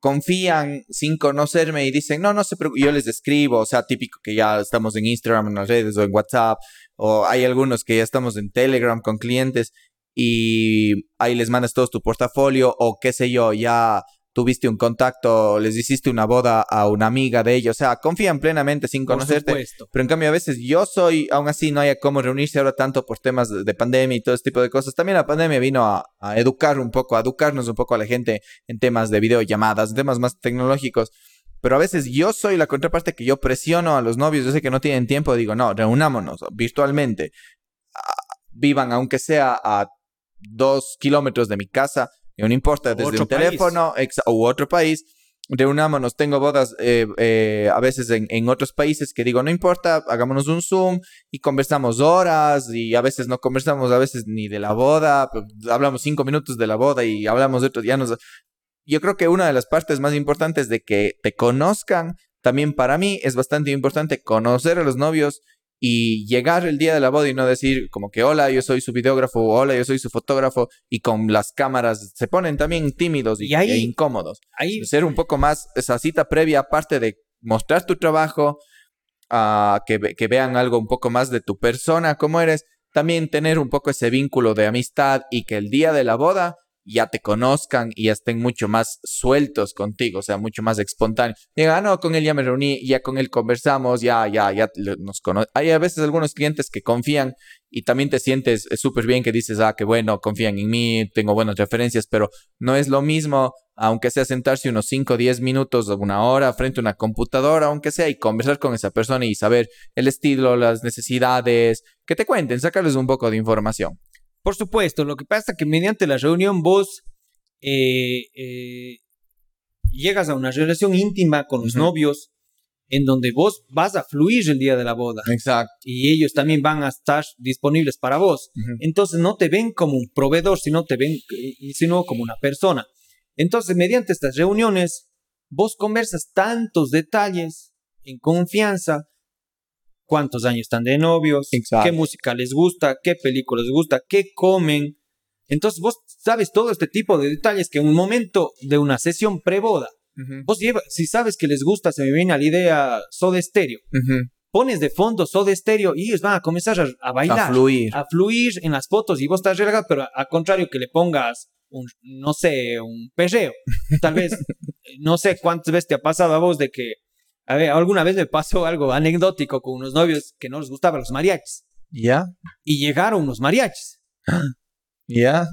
confían sin conocerme y dicen, no, no se preocupe, yo les escribo, o sea, típico que ya estamos en Instagram, en las redes o en WhatsApp, o hay algunos que ya estamos en Telegram con clientes y ahí les mandas todo tu portafolio o qué sé yo, ya tuviste un contacto, les hiciste una boda a una amiga de ellos, o sea, confían plenamente sin conocerte. Pero en cambio a veces yo soy, aún así no hay cómo reunirse ahora tanto por temas de, pandemia y todo ese tipo de cosas. También la pandemia vino a, educar un poco, a educarnos un poco a la gente en temas de videollamadas, temas más tecnológicos. Pero a veces yo soy la contraparte que yo presiono a los novios, yo sé que no tienen tiempo, digo, no, reunámonos virtualmente, ah, vivan aunque sea a dos kilómetros de mi casa, no importa, desde un teléfono u otro país, reunámonos, tengo bodas eh, eh, a veces en, otros países que digo, no importa, hagámonos un Zoom y conversamos horas y a veces no conversamos a veces ni de la boda, pues, hablamos cinco minutos de la boda y hablamos de otros, ya nos... Yo creo que una de las partes más importantes de que te conozcan, también para mí es bastante importante conocer a los novios y llegar el día de la boda y no decir como que hola, yo soy su videógrafo, o hola, yo soy su fotógrafo y con las cámaras se ponen también tímidos y, e incómodos. Ahí... Ser un poco más esa cita previa, aparte de mostrar tu trabajo, uh, que, que vean algo un poco más de tu persona, cómo eres, también tener un poco ese vínculo de amistad y que el día de la boda ya te conozcan y estén mucho más sueltos contigo, o sea, mucho más espontáneos. Diga, ah, no, con él ya me reuní, ya con él conversamos, ya, ya, ya nos conocemos. Hay a veces algunos clientes que confían y también te sientes eh, súper bien que dices, ah, qué bueno, confían en mí, tengo buenas referencias, pero no es lo mismo, aunque sea sentarse unos 5 o 10 minutos o una hora frente a una computadora, aunque sea, y conversar con esa persona y saber el estilo, las necesidades, que te cuenten, sacarles un poco de información. Por supuesto, lo que pasa es que mediante la reunión vos eh, eh, llegas a una relación íntima con los novios en donde vos vas a fluir el día de la boda. Exacto. Y ellos también van a estar disponibles para vos. Entonces no te ven como un proveedor, sino te ven sino como una persona. Entonces, mediante estas reuniones, vos conversas tantos detalles en confianza cuántos años están de novios, qué música les gusta, qué películas les gusta, qué comen. Entonces vos sabes todo este tipo de detalles que en un momento de una sesión preboda, vos llevas, si sabes que les gusta, se me viene a la idea Soda Stereo. Pones de fondo Soda Stereo y ellos van a comenzar a, bailar. A fluir. A fluir en las fotos y vos estás relajado, pero al contrario que le pongas un, no sé, un perreo. Tal vez, [laughs] no sé cuántas veces te ha pasado a vos de que a ver, alguna vez me pasó algo anecdótico con unos novios que no les gustaban los mariachis. ¿Ya? Y llegaron los mariachis. ¿Ya?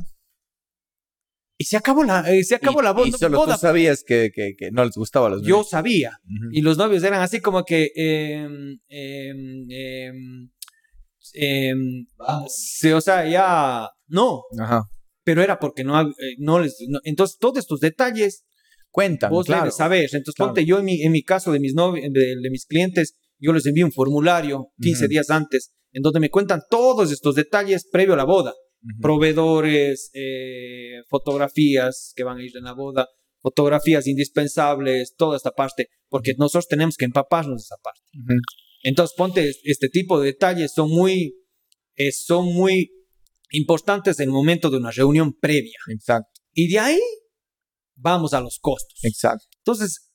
Y se acabó la, eh, se acabó la boda. Y solo tú sabías que, que, que, no les gustaba los mariachis. Yo sabía. Y los novios eran así como que... Eh, eh, o sea, ya... No. Ajá. Pero era porque no, eh, no les... entonces, todos estos detalles Cuentan, Vos claro. debes Entonces, ponte yo en mi, en mi caso de mis, de, mis clientes, yo les envío un formulario 15 días antes, en donde me cuentan todos estos detalles previo a la boda. Proveedores, eh, fotografías que van a ir en la boda, fotografías indispensables, toda esta parte, porque nosotros tenemos que empaparnos de esa parte. Entonces, ponte este tipo de detalles, son muy, eh, son muy importantes en el momento de una reunión previa. Exacto. Y de ahí vamos a los costos. Exacto. Entonces,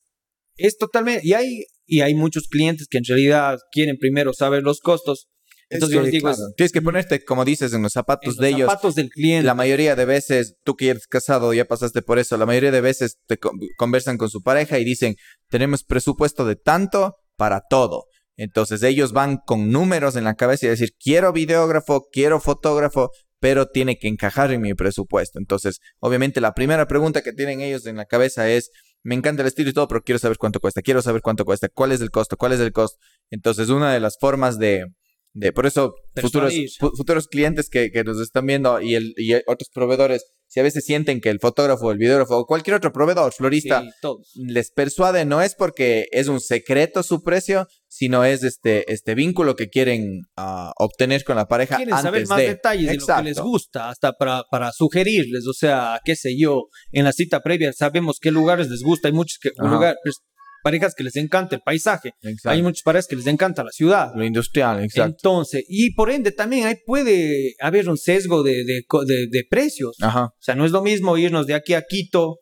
es totalmente, y hay, y hay muchos clientes que en realidad quieren primero saber los costos. Entonces, yo les digo, claro, tienes que ponerte, como dices, en los zapatos en de los ellos. zapatos del cliente. La mayoría de veces, tú que eres casado, ya pasaste por eso, la mayoría de veces te con- conversan con su pareja y dicen, tenemos presupuesto de tanto para todo. Entonces ellos van con números en la cabeza y decir, quiero videógrafo, quiero fotógrafo, pero tiene que encajar en mi presupuesto. Entonces, obviamente la primera pregunta que tienen ellos en la cabeza es, me encanta el estilo y todo, pero quiero saber cuánto cuesta, quiero saber cuánto cuesta, cuál es el costo, cuál es el costo. Entonces, una de las formas de, de por eso, futuros, clientes que, que nos están viendo y, el, y otros proveedores, si a veces sienten que el fotógrafo, el videógrafo o cualquier otro proveedor, florista, Sí, les persuade, no es porque es un secreto su precio, sino es este, este vínculo que quieren ah, obtener con la pareja Quieren antes saber más de. detalles de lo que les Exacto. gusta, hasta para, para sugerirles, o sea, qué sé yo, en la cita previa sabemos qué lugares les gusta, hay muchos que, Ajá. lugar- pues, parejas que les encanta el paisaje, Exacto. hay muchas parejas que les encanta la ciudad. Lo industrial, exacto. Entonces, y por ende también ahí puede haber un sesgo de, de, de- de precios. Ajá. O sea, no es lo mismo irnos de aquí a Quito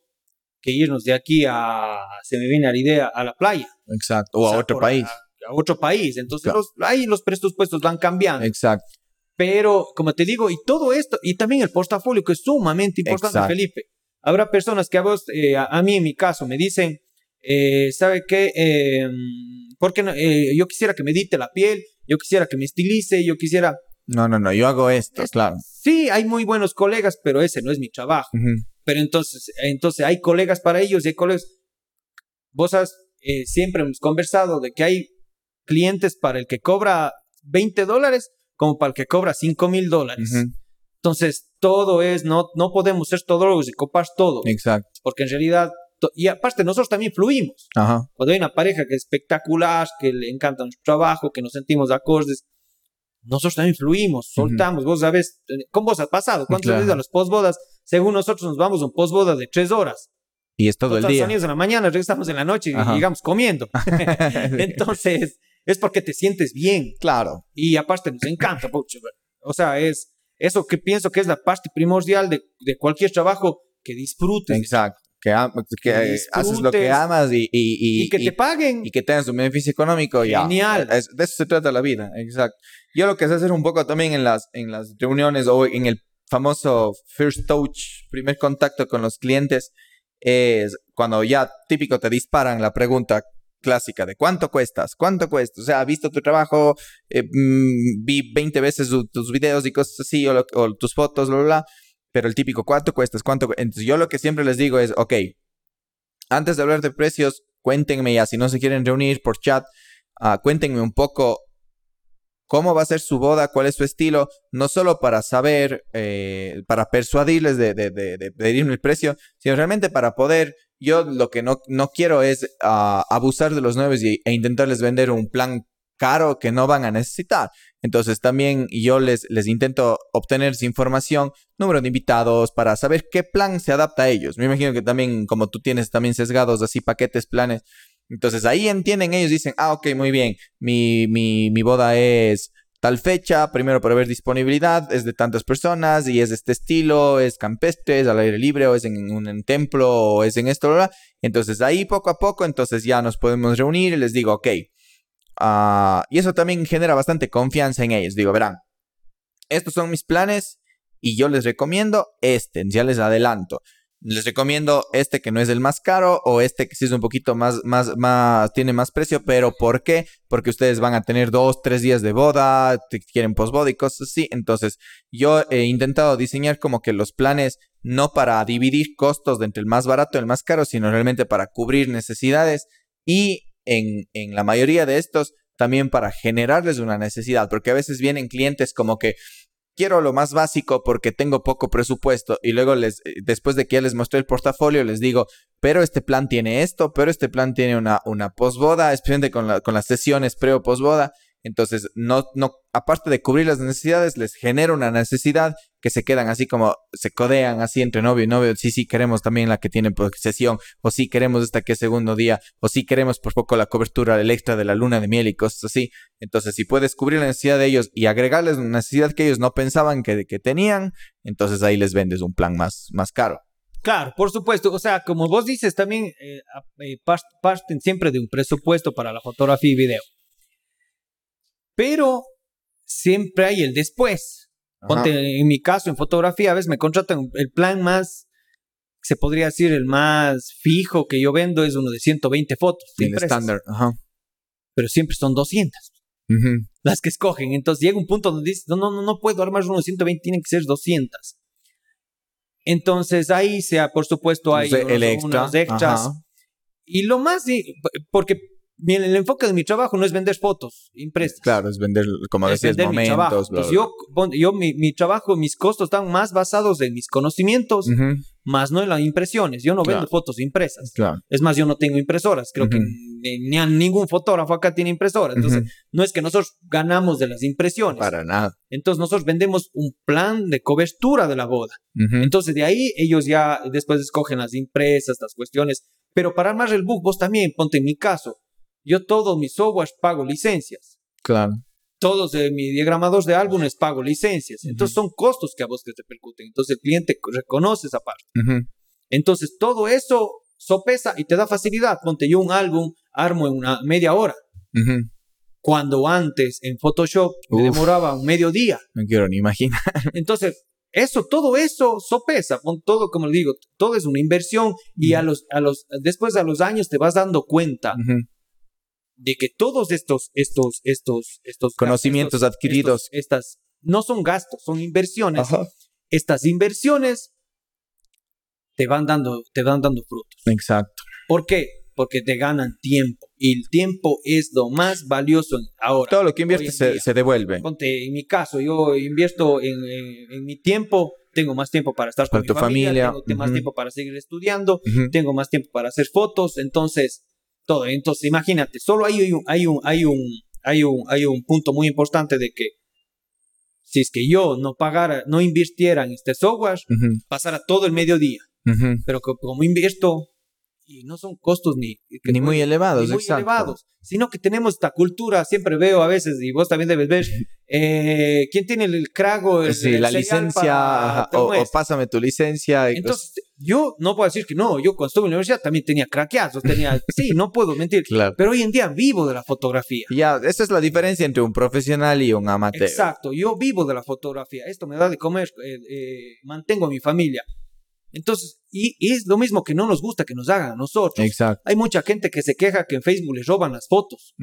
que irnos de aquí a, se me viene a la idea, a la playa. Exacto. O, a sea, otro por- país. A, a otro país. Entonces, Claro. los- ahí los presupuestos van cambiando. Exacto. Pero, como te digo, y todo esto, y también el portafolio, que es sumamente importante, Exacto. Felipe. Habrá personas que a vos, eh, a, a mí en mi caso, me dicen, eh, ¿sabe qué? Eh, porque yo quisiera que me edite la piel, yo quisiera que me estilice, yo quisiera... No, no, no. Yo hago esto, claro. Sí, hay muy buenos colegas, pero ese no es mi trabajo. Pero entonces, entonces hay colegas para ellos y hay colegas. Vos has, eh, siempre hemos conversado de que hay clientes para el que cobra 20 dólares como para el que cobra 5 mil dólares. Entonces, todo es, no, no podemos ser todólogos y copar todo, Exacto. porque en realidad, y aparte nosotros también fluimos. Ajá. Cuando hay una pareja que es espectacular, que le encanta nuestro trabajo, que nos sentimos acordes, nosotros también fluimos, soltamos. Vos sabes, eh, ¿cómo vos has pasado? ¿Cuántos Claro. ido a las posbodas? Según nosotros nos vamos a un posboda de tres horas. Y es todo el día. sonidos en la mañana, regresamos en la noche y Ajá. llegamos comiendo. [laughs] [laughs] Entonces, es porque te sientes bien. claro. Y aparte nos encanta. O sea, es eso que pienso que es la parte primordial de, de cualquier trabajo que disfrutes Exacto. Que, que haces lo que amas y, y, y, y, que te paguen. y que tengas un beneficio económico, ya. Genial. Es- de eso se trata la vida, exacto. Yo lo que sé hacer un poco también en las, en las reuniones o en el famoso first touch, primer contacto con los clientes, es cuando ya típico te disparan la pregunta clásica de cuánto cuestas, cuánto cuesta, o sea, visto tu trabajo, eh, mm, vi 20 veces tu- tus videos y cosas así, o, lo- o tus fotos, bla, bla, bla, pero el típico cuánto cuestas, cuánto, cu-?" entonces yo lo que siempre les digo es, ok, antes de hablar de precios, cuéntenme ya, si no se quieren reunir por chat, ah, cuéntenme un poco cómo va a ser su boda, cuál es su estilo, no solo para saber, eh, para persuadirles de, de, de, de pedirme el precio, sino realmente para poder, yo lo que no, no quiero es ah, abusar de los nuevos y, e intentarles vender un plan caro que no van a necesitar. Entonces también yo les, les intento obtener esa información, número de invitados, para saber qué plan se adapta a ellos. Me imagino que también, como tú tienes también sesgados así paquetes, planes, entonces ahí entienden, ellos dicen, ah, ok, muy bien, mi, mi, mi boda es tal fecha, primero para ver disponibilidad, es de tantas personas y es de este estilo, es campestre, es al aire libre o es en un templo o es en esto, bla, bla. Entonces ahí poco a poco, entonces ya nos podemos reunir y les digo, ok, ah, y eso también genera bastante confianza en ellos. Digo, verán, estos son mis planes y yo les recomiendo este, ya les adelanto. Les recomiendo este que no es el más caro o este que sí es un poquito más, más, más, tiene más precio, pero ¿por qué? Porque ustedes van a tener dos, tres días de boda, quieren postboda y cosas así. Entonces, yo he intentado diseñar como que los planes no para dividir costos de entre el más barato y el más caro, sino realmente para cubrir necesidades y en, en la mayoría de estos también para generarles una necesidad, porque a veces vienen clientes como que quiero lo más básico porque tengo poco presupuesto y luego les eh, después de que ya les mostré el portafolio les digo, pero este plan tiene esto, pero este plan tiene una, una posboda, especialmente con, la- con las sesiones pre o posboda Entonces, no, no, aparte de cubrir las necesidades, les genera una necesidad que se quedan así como, se codean así entre novio y novio. Sí, sí, queremos también la que tiene sesión, o sí queremos esta que es segundo día, o sí queremos por poco la cobertura extra de la luna de miel y cosas así. Entonces, si puedes cubrir la necesidad de ellos y agregarles una necesidad que ellos no pensaban que, que tenían, entonces ahí les vendes un plan más, más caro. Claro, por supuesto. O sea, como vos dices, también eh, eh, parten siempre de un presupuesto para la fotografía y video. Pero siempre hay el después. Ponte, en mi caso, en fotografía, a veces me contratan el plan más, se podría decir, el más fijo que yo vendo es uno de 120 fotos. El estándar, ajá. Pero siempre son 200. Las que escogen. Entonces llega un punto donde dices, no, no, no, no puedo armar uno de 120, tienen que ser 200. Entonces ahí sea, por supuesto, hay el extras. Y lo más, porque Bien, el enfoque de mi trabajo no es vender fotos impresas. Claro, es vender, como decías, momentos. yo, yo mi, mi, trabajo, mis costos están más basados en mis conocimientos, más no en las impresiones. Yo no vendo fotos impresas. Claro. Es más, yo no tengo impresoras. Creo que ni, ningún fotógrafo acá tiene impresora. Entonces, no es que nosotros ganamos de las impresiones. Para nada. Entonces, nosotros vendemos un plan de cobertura de la boda. Entonces, de ahí ellos ya después escogen las impresas, las cuestiones. Pero para armar el book, vos también, ponte en mi caso yo todos mis softwares pago licencias. Claro. Todos de mis diagramadores de álbumes pago licencias. Entonces son costos que a vos te repercuten. Entonces el cliente reconoce esa parte. Entonces todo eso sopesa y te da facilidad. Ponte yo un álbum, armo en una media hora. Cuando antes en Photoshop me demoraba un medio día. No quiero ni imaginar. [laughs] Entonces, eso, todo eso sopesa, con todo, como le digo, todo es una inversión y a los, a los, después a los años te vas dando cuenta de que todos estos, estos, estos, estos conocimientos adquiridos, estas no son gastos, son inversiones. Estas inversiones te van dando, te van dando frutos. Exacto. ¿Por qué? Porque te ganan tiempo y el tiempo es lo más valioso ahora. Todo lo que inviertes se, devuelve. Ponte, en mi caso, yo invierto en, en, mi tiempo, tengo más tiempo para estar con, mi tu familia, tengo más tiempo para seguir estudiando, tengo más tiempo para hacer fotos, entonces todo. Entonces, imagínate, solo hay un, hay un, hay un, hay un, hay un punto muy importante de que si es que yo no pagara, no invirtiera en este software, pasara todo el mediodía. Pero como invierto, y no son costos ni, ni muy elevados, ni muy elevados, sino que tenemos esta cultura, siempre veo a veces, y vos también debes ver, eh, ¿quién tiene el crago? El, sí, la licencia, o, pásame tu licencia. Entonces, yo no puedo decir que no, yo cuando estuve en la universidad también tenía craqueazos, tenía, [laughs] sí, no puedo mentir, claro. pero hoy en día vivo de la fotografía. Ya, esa es la diferencia entre un profesional y un amateur. Exacto, yo vivo de la fotografía, esto me da de comer, eh, eh, mantengo a mi familia. Entonces, y, es lo mismo que no nos gusta que nos hagan a nosotros. Exacto. Hay mucha gente que se queja que en Facebook les roban las fotos.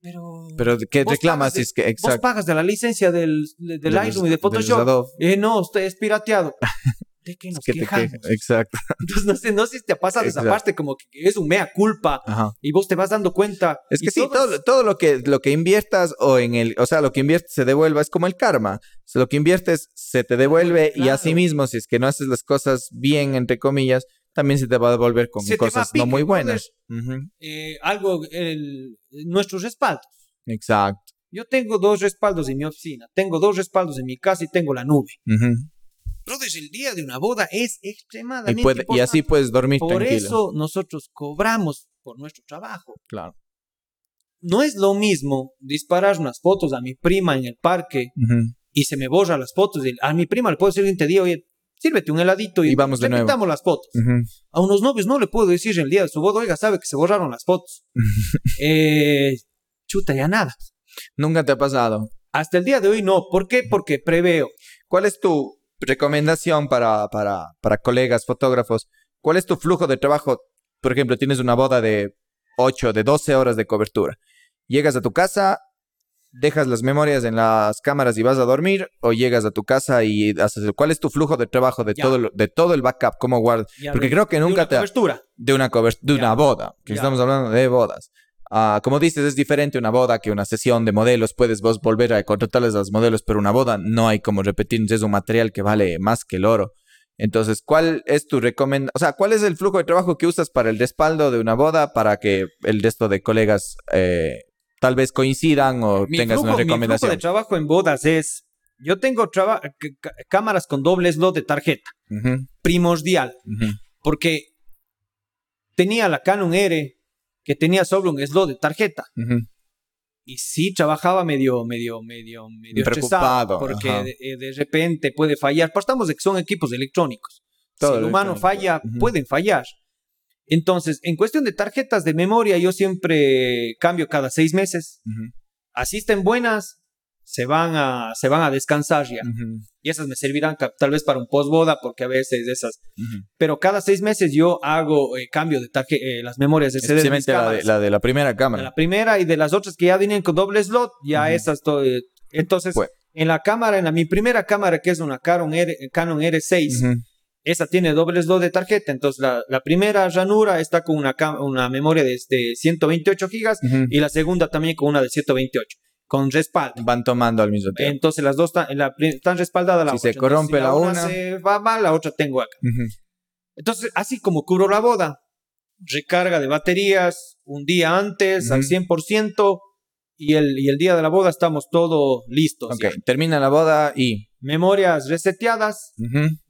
Pero, Pero ¿qué reclamas? es que, exacto. Vos pagas de la licencia del, del Lightroom y de Photoshop. Eh, no, usted es pirateado. [laughs] ¿De qué nos quejamos? Exacto. [laughs] Entonces, no sé, no sé si te pasa esa parte como que es un mea culpa y vos te vas dando cuenta. Es que sí, todo, todo, lo, que, lo que inviertas o en el, o sea, lo que inviertes se devuelva, es como el karma. O lo que inviertes se te devuelve y así mismo, si es que no haces las cosas bien, entre comillas, también se te va a devolver con cosas no muy buenas. Eh, algo, el, nuestros respaldos. Exacto. Yo tengo dos respaldos en mi oficina, tengo dos respaldos en mi casa y tengo la nube. Brothers, el día de una boda es extremadamente y, y así puedes dormir por tranquilo. Por eso nosotros cobramos por nuestro trabajo. Claro. No es lo mismo disparar unas fotos a mi prima en el parque y se me borra las fotos. a mi prima le puedo decir el día, oye, sírvete un heladito y, vamos de nuevo. las fotos. A unos novios no le puedo decir el día de su boda, oiga, sabe que se borraron las fotos. [laughs] eh, chuta, ya nada. Nunca te ha pasado. Hasta el día de hoy no. ¿Por qué? Porque preveo. ¿Cuál es tu recomendación para, para, para colegas fotógrafos, ¿cuál es tu flujo de trabajo? Por ejemplo, tienes una boda de 8, de 12 horas de cobertura. Llegas a tu casa, dejas las memorias en las cámaras y vas a dormir, o llegas a tu casa y haces... ¿Cuál es tu flujo de trabajo de, todo, de todo el backup? ¿Cómo guardas? Porque creo que nunca te... Cobertura. De una cobertura. De una boda, que estamos hablando de bodas. Ah, como dices, es diferente una boda que una sesión de modelos. Puedes vos volver a contratarles a los modelos, pero una boda no hay como repetir. Es un material que vale más que el oro. Entonces, ¿cuál es tu recomendación? O sea, ¿cuál es el flujo de trabajo que usas para el respaldo de una boda para que el resto de colegas eh, tal vez coincidan o Mi tengas flujo- una Mi flujo recomendación. de trabajo en bodas es, yo tengo cámaras con doble slot de tarjeta, primordial, porque tenía la Canon R que tenía solo un slot de tarjeta. Ujú. Y sí trabajaba medio, medio, medio, medio Preocupado, porque de, eh, de repente puede fallar. Partamos de que son equipos electrónicos. Todo si el humano electrónico. falla, Ujú. pueden fallar. Entonces, en cuestión de tarjetas de memoria, yo siempre cambio cada seis meses. Ujú, Así estén buenas, se van a, se van a descansar ya. ujú, Y esas me servirán tal vez para un postboda, porque a veces esas. ujú. Pero cada seis meses yo hago eh, cambio de tarje- eh, las memorias de CD de Especialmente la de, la de la primera De cámara. la primera y de las otras que ya vienen con doble slot, ya Ujú. esas. to- eh, entonces, en la cámara, en la, mi primera cámara, que es una Canon, R, Canon R6, Ujú, esa tiene doble slot de tarjeta. Entonces, la, la primera ranura está con una, una memoria de este 128 gigas ujú. y la segunda también con una de 128, con respaldo. Van tomando al mismo tiempo. Entonces, las dos están, la están respaldadas. La Si se corrompe Entonces, la una- se va mal, la otra tengo acá. Ujú. Entonces, así como cubro la boda, recarga de baterías un día antes al Ujú. 100% y el, y el día de la boda estamos todos listos. Ok, termina la boda y... Memorias reseteadas,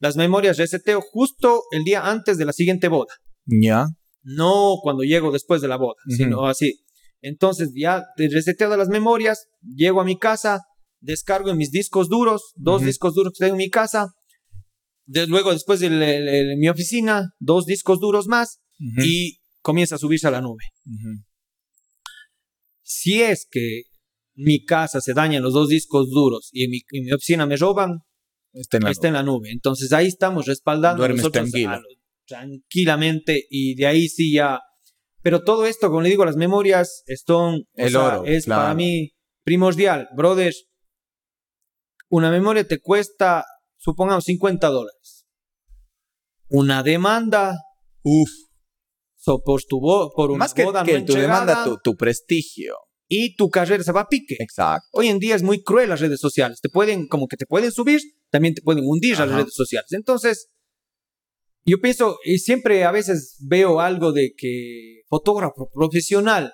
las memorias reseteo justo el día antes de la siguiente boda, Ya. no cuando llego después de la boda, sino así. Entonces, ya reseteadas las memorias, llego a mi casa, descargo en mis discos duros, dos discos duros que tengo en mi casa. de- luego, después de mi oficina, dos discos duros más y comienza a subirse a la nube. Si es que mi casa se dañan los dos discos duros y en mi, en mi oficina me roban, Está en la está en la nube. Entonces ahí estamos respaldando Duermes nosotros tranquilo. a lo- tranquilamente y de ahí sí ya. Pero todo esto, como le digo, las memorias son, o El sea, oro, es claro. para mí primordial, brother. Una memoria te cuesta, supongamos, 50 dólares. Una demanda, Uf. so, por tu por una Más que, boda que no tu demanda, tu, tu prestigio. y tu carrera se va a pique. Exacto. Hoy en día es muy cruel las redes sociales. Te pueden, como que te pueden subir, también te pueden hundir las Ajá. redes sociales. Entonces, yo pienso, y siempre a veces veo algo de que fotógrafo profesional.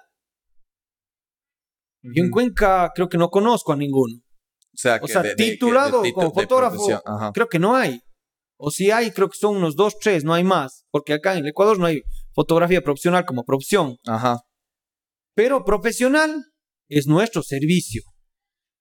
Yo en. Cuenca creo que no conozco a ninguno. O sea, o que sea, de- de- que de titulado titu- como fotógrafo, creo que no hay. O si hay, creo que son unos dos, tres, no hay más. Porque acá en el Ecuador no hay fotografía profesional como profesión. Ajá. Pero profesional es nuestro servicio.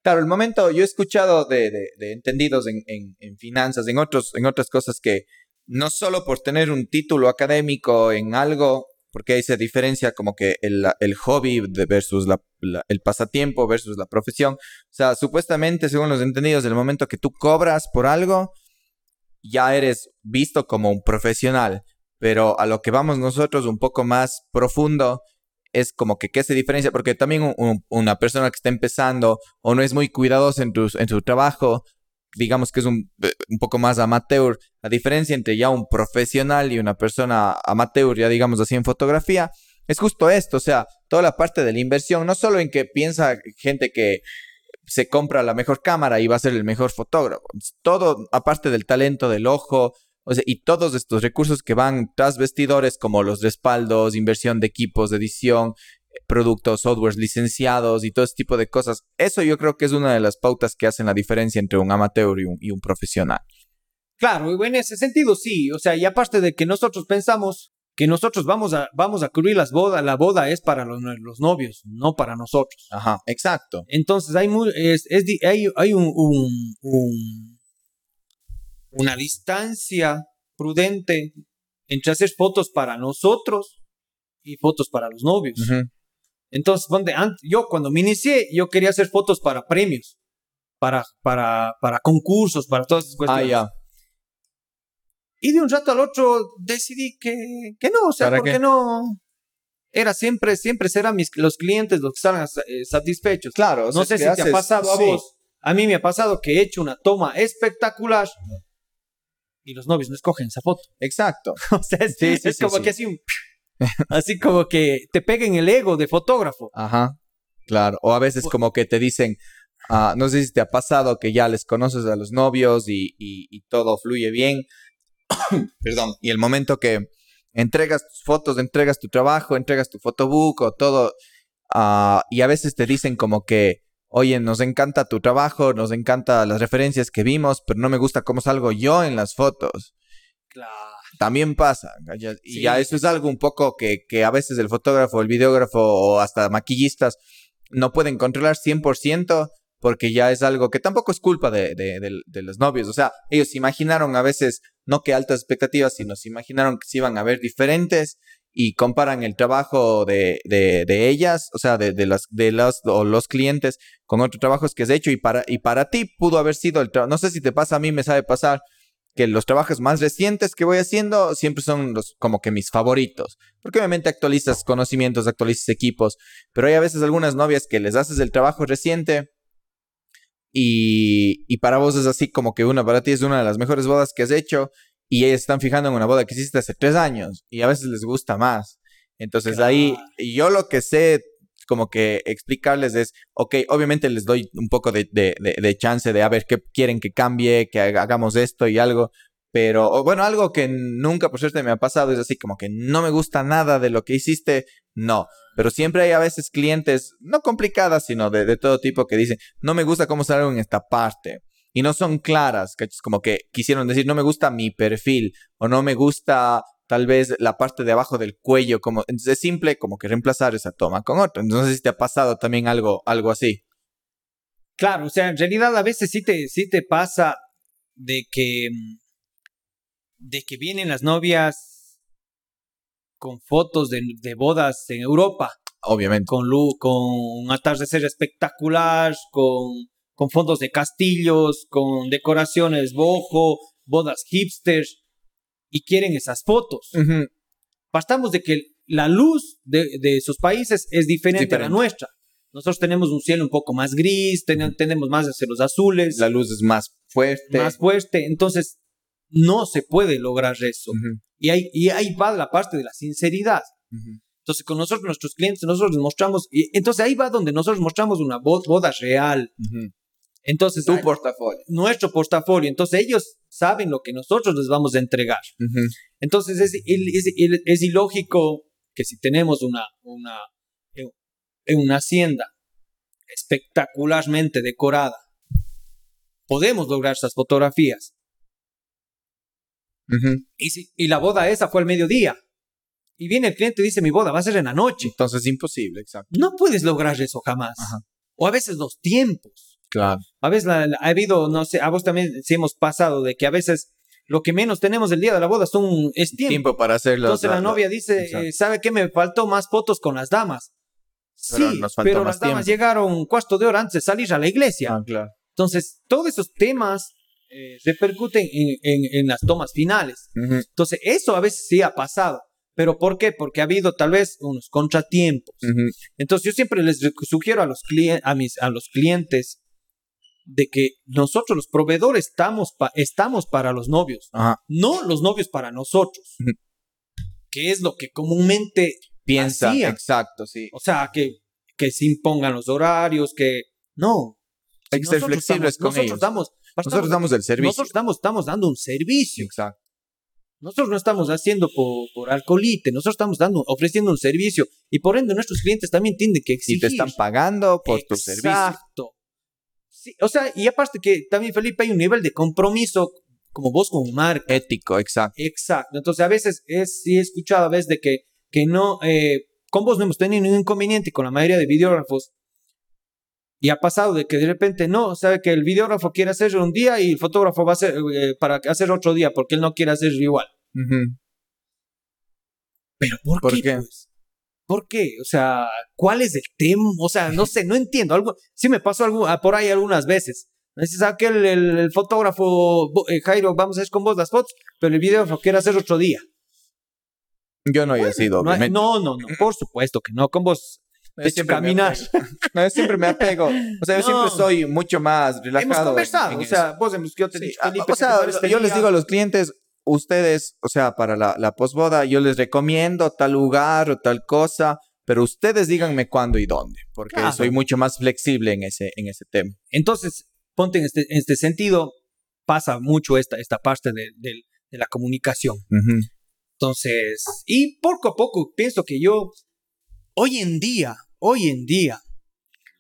Claro, el momento, yo he escuchado de, de- de entendidos en, en- en finanzas, en, otros, en otras cosas que no solo por tener un título académico en algo, porque ahí se diferencia como que el, el hobby versus la- el pasatiempo versus la profesión. O sea, supuestamente, según los entendidos, el momento que tú cobras por algo, ya eres visto como un profesional. Pero a lo que vamos nosotros un poco más profundo, es como que qué se diferencia, porque también un- un- una persona que está empezando o no es muy cuidadosa en, en su trabajo, digamos que es un, eh, un poco más amateur, la diferencia entre ya un profesional y una persona amateur, ya digamos así en fotografía, es justo esto, o sea, toda la parte de la inversión, no solo en que piensa gente que se compra la mejor cámara y va a ser el mejor fotógrafo, todo aparte del talento, del ojo, o sea, y todos estos recursos que van tras vestidores, como los respaldos, inversión de equipos de edición, productos, softwares licenciados y todo ese tipo de cosas. Eso yo creo que es una de las pautas que hacen la diferencia entre un amateur y un, y un profesional. Claro, y en ese sentido sí, o sea, y aparte de que nosotros pensamos que nosotros vamos a, vamos a cubrir las bodas, la boda es para los, los novios, no para nosotros. Ajá, exacto. Entonces hay, muy, es, es di- hay, hay un, un- un- una distancia prudente entre hacer fotos para nosotros y fotos para los novios. Ujú. Entonces, ant- yo cuando me inicié, yo quería hacer fotos para premios, para, para, para concursos, para todas esas Ah, cuestiones. ya. Y de un rato al otro decidí que, que no, o sea, ¿Para porque qué? no. Era siempre, siempre serán mis, los clientes los que están eh, satisfechos. Claro, o no sea, sé que si te ha haces- pasado a sí. vos. A mí me ha pasado que he hecho una toma espectacular y los novios no escogen esa foto. Exacto. [laughs] O sea, es, Sí, sí, es como que así un... [laughs] así como que te peguen el ego de fotógrafo. Ajá. Claro. O a veces como que te dicen, ah, no sé si te ha pasado que ya les conoces a los novios y, y- y todo fluye bien. [coughs] Perdón. Y el momento que entregas tus fotos, entregas tu trabajo, entregas tu photobook o todo, ah, y a veces te dicen como que, oye, nos encanta tu trabajo, nos encanta las referencias que vimos, pero no me gusta cómo salgo yo en las fotos. Claro. También pasa. Y Sí. ya eso es algo un poco que, que a veces el fotógrafo, el videógrafo o hasta maquillistas no pueden controlar 100% porque ya es algo que tampoco es culpa de, de- de- de los novios. O sea, ellos se imaginaron a veces, no que altas expectativas, sino se imaginaron que se iban a ver diferentes y comparan el trabajo de, ellas, o sea, de, de las, de los, o los clientes con otros trabajos que has hecho y para, y para ti pudo haber sido el trabajo. No sé si te pasa, a mí me sabe pasar que los trabajos más recientes que voy haciendo siempre son los como que mis favoritos. Porque obviamente actualizas conocimientos, actualizas equipos, pero hay a veces algunas novias que les haces el trabajo reciente y, y para vos es así como que una, para ti es una de las mejores bodas que has hecho y ellas están fijando en una boda que hiciste hace tres años y a veces les gusta más. Entonces ahí, Claro. y yo lo que sé como que explicarles es, ok, obviamente les doy un poco de, de, de- chance de a ver qué quieren que cambie, que haga- hagamos esto y algo, pero bueno, algo que nunca por suerte me ha pasado es así como que no me gusta nada de lo que hiciste, no, pero siempre hay a veces clientes, no complicadas, sino de, todo tipo que dicen, no me gusta cómo sale en esta parte. Y no son claras, ¿cachas? Como que quisieron decir, no me gusta mi perfil o no me gusta tal vez la parte de abajo del cuello, como entonces es simple como que reemplazar esa toma con otra. Sé si te ha pasado también algo, algo así. Claro, o sea, en realidad a veces sí te, sí te pasa de que, de que vienen las novias con fotos de, de bodas en Europa, Obviamente. con, lu- con un atardecer espectacular, con, con fondos de castillos, con decoraciones bojo, bodas hipsters, y quieren esas fotos. Ujú. Partamos de que la luz de, de esos países es diferente, a Diferente. la nuestra. Nosotros tenemos un cielo un poco más gris, ten- tenemos más hacia los azules, La luz es más fuerte. más fuerte, entonces no se puede lograr eso. Ujú, Y, ahí, y ahí va la parte de la sinceridad. ujú. Entonces, con nosotros, nuestros clientes, nosotros les mostramos, y entonces ahí va donde nosotros mostramos una bo- boda real. Ujú. Entonces, Tu portafolio. nuestro portafolio. Entonces, ellos saben lo que nosotros les vamos a entregar. Entonces, es, es, es- es ilógico que si tenemos una, una, en- en una hacienda espectacularmente decorada, podemos lograr esas fotografías. Y, si, y la boda esa fue al mediodía. Y viene el cliente y dice, mi boda va a ser en la noche. Entonces es imposible, exacto. No puedes lograr eso jamás. Ajá. O a veces los tiempos. Claro. A veces la- la- ha habido, no sé, a vos también sí hemos pasado de que a veces lo que menos tenemos el día de la boda son, es tiempo. Tiempo para hacerlo. Entonces la novia dice, eh, ¿sabe qué? Me faltó más fotos con las damas. Pero sí, nos faltó pero más las damas tiempo. llegaron un cuarto de hora antes de salir a la iglesia. Ah, claro. Entonces, todos esos temas eh, repercuten en, en- en las tomas finales. Ujú. Entonces, eso a veces sí ha pasado. ¿Pero por qué? Porque ha habido tal vez unos contratiempos. Ujú. Entonces, yo siempre les sugiero a los, a, mis, a los clientes de que nosotros los proveedores estamos, pa- estamos para los novios, Ajá. no los novios para nosotros, que es lo que comúnmente Piensa, Hacían. exacto, sí. O sea, que, que se impongan los horarios, que no. Hay que ser flexibles estamos- con nosotros ellos. Damos, Nosotros damos el servicio. Nosotros estamos, estamos dando un servicio. Exacto. Nosotros no estamos haciendo por, por alcoholite, nosotros estamos dando, ofreciendo un servicio. Y por ende, nuestros clientes también tienen que Y exigir. te están pagando por tu servicio. Exacto. Sí, o sea, y aparte que también, Felipe, hay un nivel de compromiso como vos como marca. Ético, exacto. Exacto. Entonces, a veces es, sí he escuchado a veces de que, que no, eh, con vos no hemos tenido ningún inconveniente con la mayoría de videógrafos. Y ha pasado de que de repente no, sabe que el videógrafo quiere hacer un día y el fotógrafo va a hacer eh, para hacer otro día porque él no quiere hacer igual. Pero ¿por, ¿Por qué? qué? pues? ¿Por qué? O sea, ¿cuál es el tema? O sea, no sé, no entiendo. Algo, sí me pasó algo, ah, por ahí algunas veces. Dices, ah, que el, el- el fotógrafo, eh, Jairo, vamos a hacer con vos las fotos, pero el videógrafo quiere hacer otro día. Yo no he sido, No, obviamente. no, no, no, por supuesto que no. Con vos Yo siempre caminar. [laughs] No, yo siempre me apego. O sea, yo No. siempre soy mucho más relajado. Hemos conversado. en o sea, vos hemos, yo te he Sí, dicho, ah, Felipe, o sea, ¿qué te parece yo les digo a los clientes, ustedes, o sea, para la, la posboda, yo les recomiendo tal lugar o tal cosa, pero ustedes díganme cuándo y dónde, porque Claro. soy mucho más flexible en ese, en ese tema. Entonces, ponte en este, en este sentido, pasa mucho esta, esta parte de, de- de la comunicación. Entonces, y poco a poco pienso que yo, hoy en día, hoy en día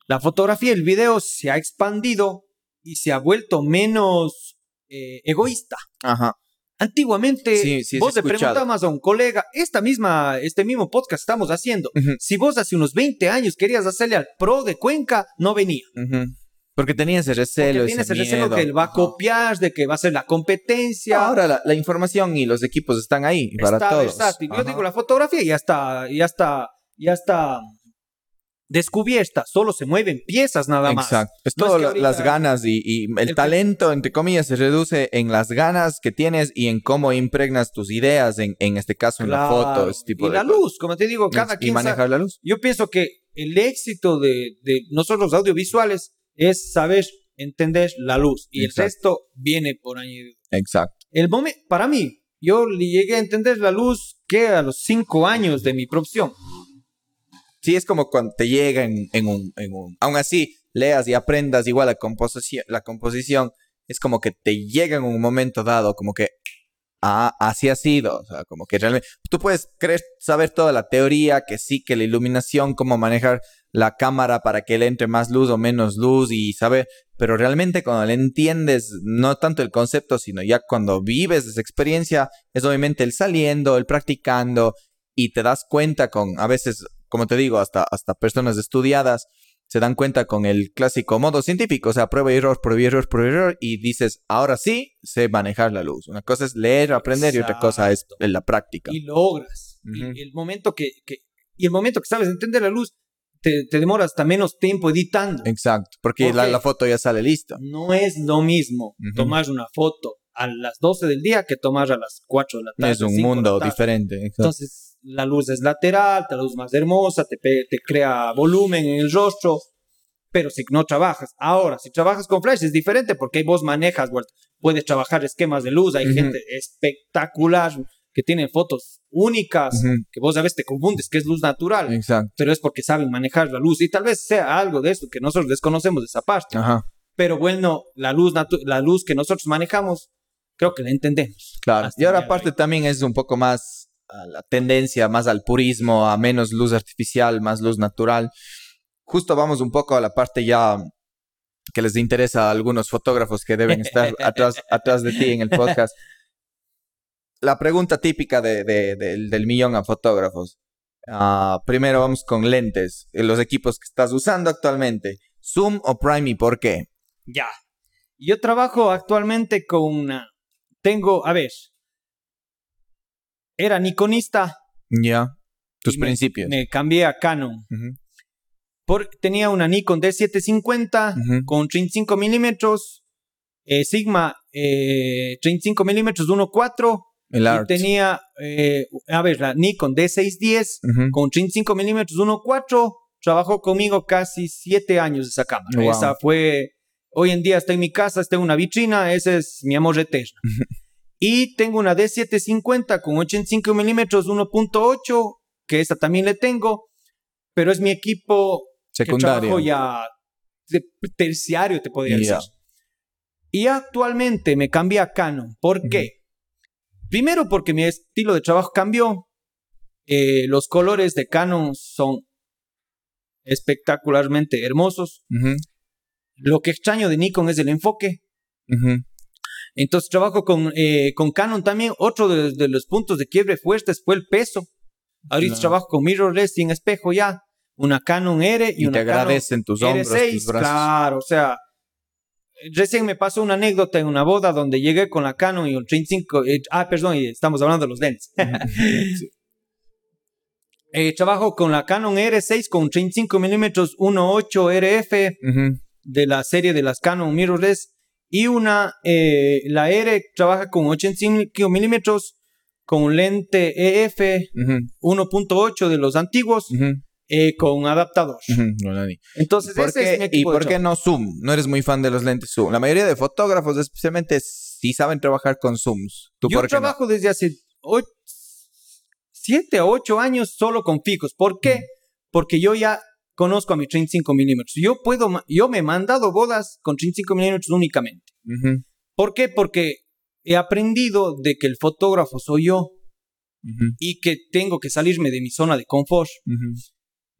la fotografía y el video se ha expandido y se ha vuelto menos eh, egoísta. Ajá. Antiguamente, Sí, sí, vos le preguntabas a un colega, esta misma, este mismo podcast estamos haciendo, Ujú. si vos hace unos 20 años querías hacerle al pro de Cuenca, no venía. Ujú. Porque tenía ese recelo, Porque ese el recelo que él va a copiar, de que va a ser la competencia. Ahora la, la información y los equipos están ahí para está todos. versátil. Yo digo, la fotografía ya está, ya está, ya está descubierta. Solo se mueven piezas nada más. Exacto. Es No es todo que ahorita- las ganas y, y el, El- talento, entre comillas, se reduce en las ganas que tienes y en cómo impregnas tus ideas, en, en este caso, en la Claro. foto, ese tipo y de la cosas. luz, como te digo, cada y quien sabe- manejar la luz. Yo pienso que el éxito de, de nosotros los audiovisuales es saber entender la luz y Exacto. el resto viene por añadido. Exacto. El momento, para mí, yo le llegué a entender la luz que a los cinco años de mi profesión. Sí, es como cuando te llega en, en un, en un... Aún así, leas y aprendas igual la composición, la composición, es como que te llega en un momento dado, como que, ah, así ha sido. O sea, como que realmente... Tú puedes creer, saber toda la teoría, que sí, que la iluminación, cómo manejar la cámara para que le entre más luz o menos luz y saber... Pero realmente cuando le entiendes, no tanto el concepto, sino ya cuando vives esa experiencia, es obviamente el saliendo, el practicando, y te das cuenta con, a veces, como te digo, hasta, hasta personas estudiadas se dan cuenta con el clásico modo científico, o sea, prueba y error, prueba y error, prueba y error, y dices, ahora sí sé manejar la luz. Una cosa es leer, aprender, y otra cosa es Exacto. en la práctica. y logras. Y Ujú. el momento que, que- y el momento que sabes entender la luz, te, te demoras hasta menos tiempo editando. Exacto, porque ¿Por la, la foto ya sale lista. No es lo mismo Ujú. tomar una foto a las 12 del día que tomar a las 4 de la tarde. es un 5 de la mundo diferente. exacto. Entonces, la luz es lateral, la luz más hermosa, te, te crea volumen en el rostro, pero si no trabajas. Ahora, si trabajas con flash es diferente porque vos manejas, puedes trabajar esquemas de luz, hay Ujú. gente espectacular que tiene fotos únicas, Ujú. que vos a veces te confundes que es luz natural, Exacto. pero es porque saben manejar la luz y tal vez sea algo de esto que nosotros desconocemos de esa parte. Ajá, Pero bueno, la luz, la luz que nosotros manejamos, creo que la entendemos. claro. Y ahora aparte también es un poco más a la tendencia, más al purismo, a menos luz artificial, más luz natural. Justo vamos un poco a la parte ya que les interesa a algunos fotógrafos que deben estar [laughs] atrás, atrás de ti en el podcast. La pregunta típica de- de- del- del millón a fotógrafos. Ah, primero vamos con lentes, eh, los equipos que estás usando actualmente. Zoom o Prime y por qué. Ya. Yo trabajo actualmente con una... Tengo, a ver, era Nikonista. Ya. Tus y me- principios. Me cambié a Canon. Por, tenía una Nikon D750 ujú. con 35 milímetros, eh, Sigma eh, 35 milímetros 1.4 El y art. tenía, eh, a ver, la Nikon D610 Ujú. con 35 milímetros 1.4. Trabajó conmigo casi 7 años esa cámara. Wow. Esa fue, hoy en día está en mi casa, está en una vitrina, ese es mi amor eterno. Y tengo una D750 con 85 milímetros 1.8, que esa también le tengo, pero es mi equipo que Secundario. trabajo ya terciario, te podría decir. Y actualmente me cambié a Canon. ¿Por qué? Primero porque mi estilo de trabajo cambió. Eh, los colores de Canon son espectacularmente hermosos. Lo que extraño de Nikon es el enfoque. ujú. Entonces trabajo con, eh, con Canon también. Otro de, de los puntos de quiebre fuertes fue el peso. Ahorita Claro. trabajo con mirrorless sin espejo ya. Una Canon R y, Y, una te Canon agradecen tus hombros, R6, tus brazos. claro, o sea, recién me pasó una anécdota en una boda donde llegué con la Canon y el 35, eh, ah, perdón, estamos hablando de los lentes. [laughs] Eh, trabajo con la Canon R6 con 35 milímetros 1.8 RF de la serie de las Canon mirrorless y una, eh, la R trabaja con 85 milímetros con lente EF ujú, 1.8 de los antiguos eh, con adaptador. ujú. No, Dani. Entonces, ¿Por ese es mi ¿Y equipo de por qué no Zoom? No eres muy fan de los lentes Zoom. La mayoría de fotógrafos, especialmente, sí saben trabajar con Zooms. ¿Tú Yo por qué no? trabajo desde hace 7 a 8 años solo con fijos. ¿Por qué? Porque yo ya conozco a mi 35 milímetros. Yo puedo, yo me he mandado bodas con 35 milímetros únicamente. Ujú, ¿Por qué? Porque he aprendido de que el fotógrafo soy yo y que tengo que salirme de mi zona de confort.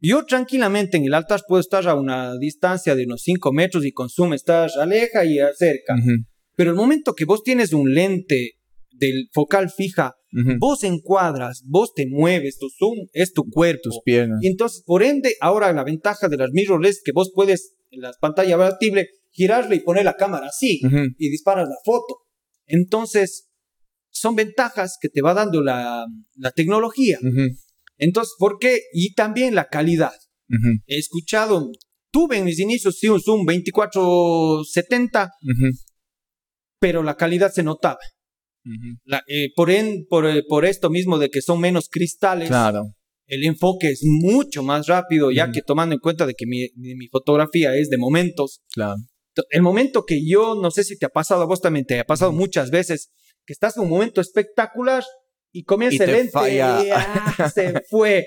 Yo tranquilamente en el altar puedo estar a una distancia de unos 5 metros y consume, estás aleja y acerca. Pero el momento que vos tienes un lente del focal fija, ujú. vos encuadras, vos te mueves, tu zoom es tu cuerpo. Tus piernas. Y entonces, por ende, ahora la ventaja de las mirrorless es que vos puedes, en las pantallas abatibles, girarle y poner la cámara así Ujú, y disparas la foto. Entonces, son ventajas que te va dando la, la tecnología. ujú, Entonces, ¿por qué? Y también la calidad. ujú, He escuchado, tuve en mis inicios sí un Zoom 2470, ujú, pero la calidad se notaba. La- eh, por, en- por, eh, por esto mismo de que son menos cristales, Claro. el enfoque es mucho más rápido, ya Ujú. que tomando en cuenta de que mi, mi- fotografía es de momentos. Claro. El momento que yo, no sé si te ha pasado a vos también, te ha pasado Ujú. muchas veces, que estás en un momento espectacular y comienza Y el te lente y, ah, [laughs] se fue.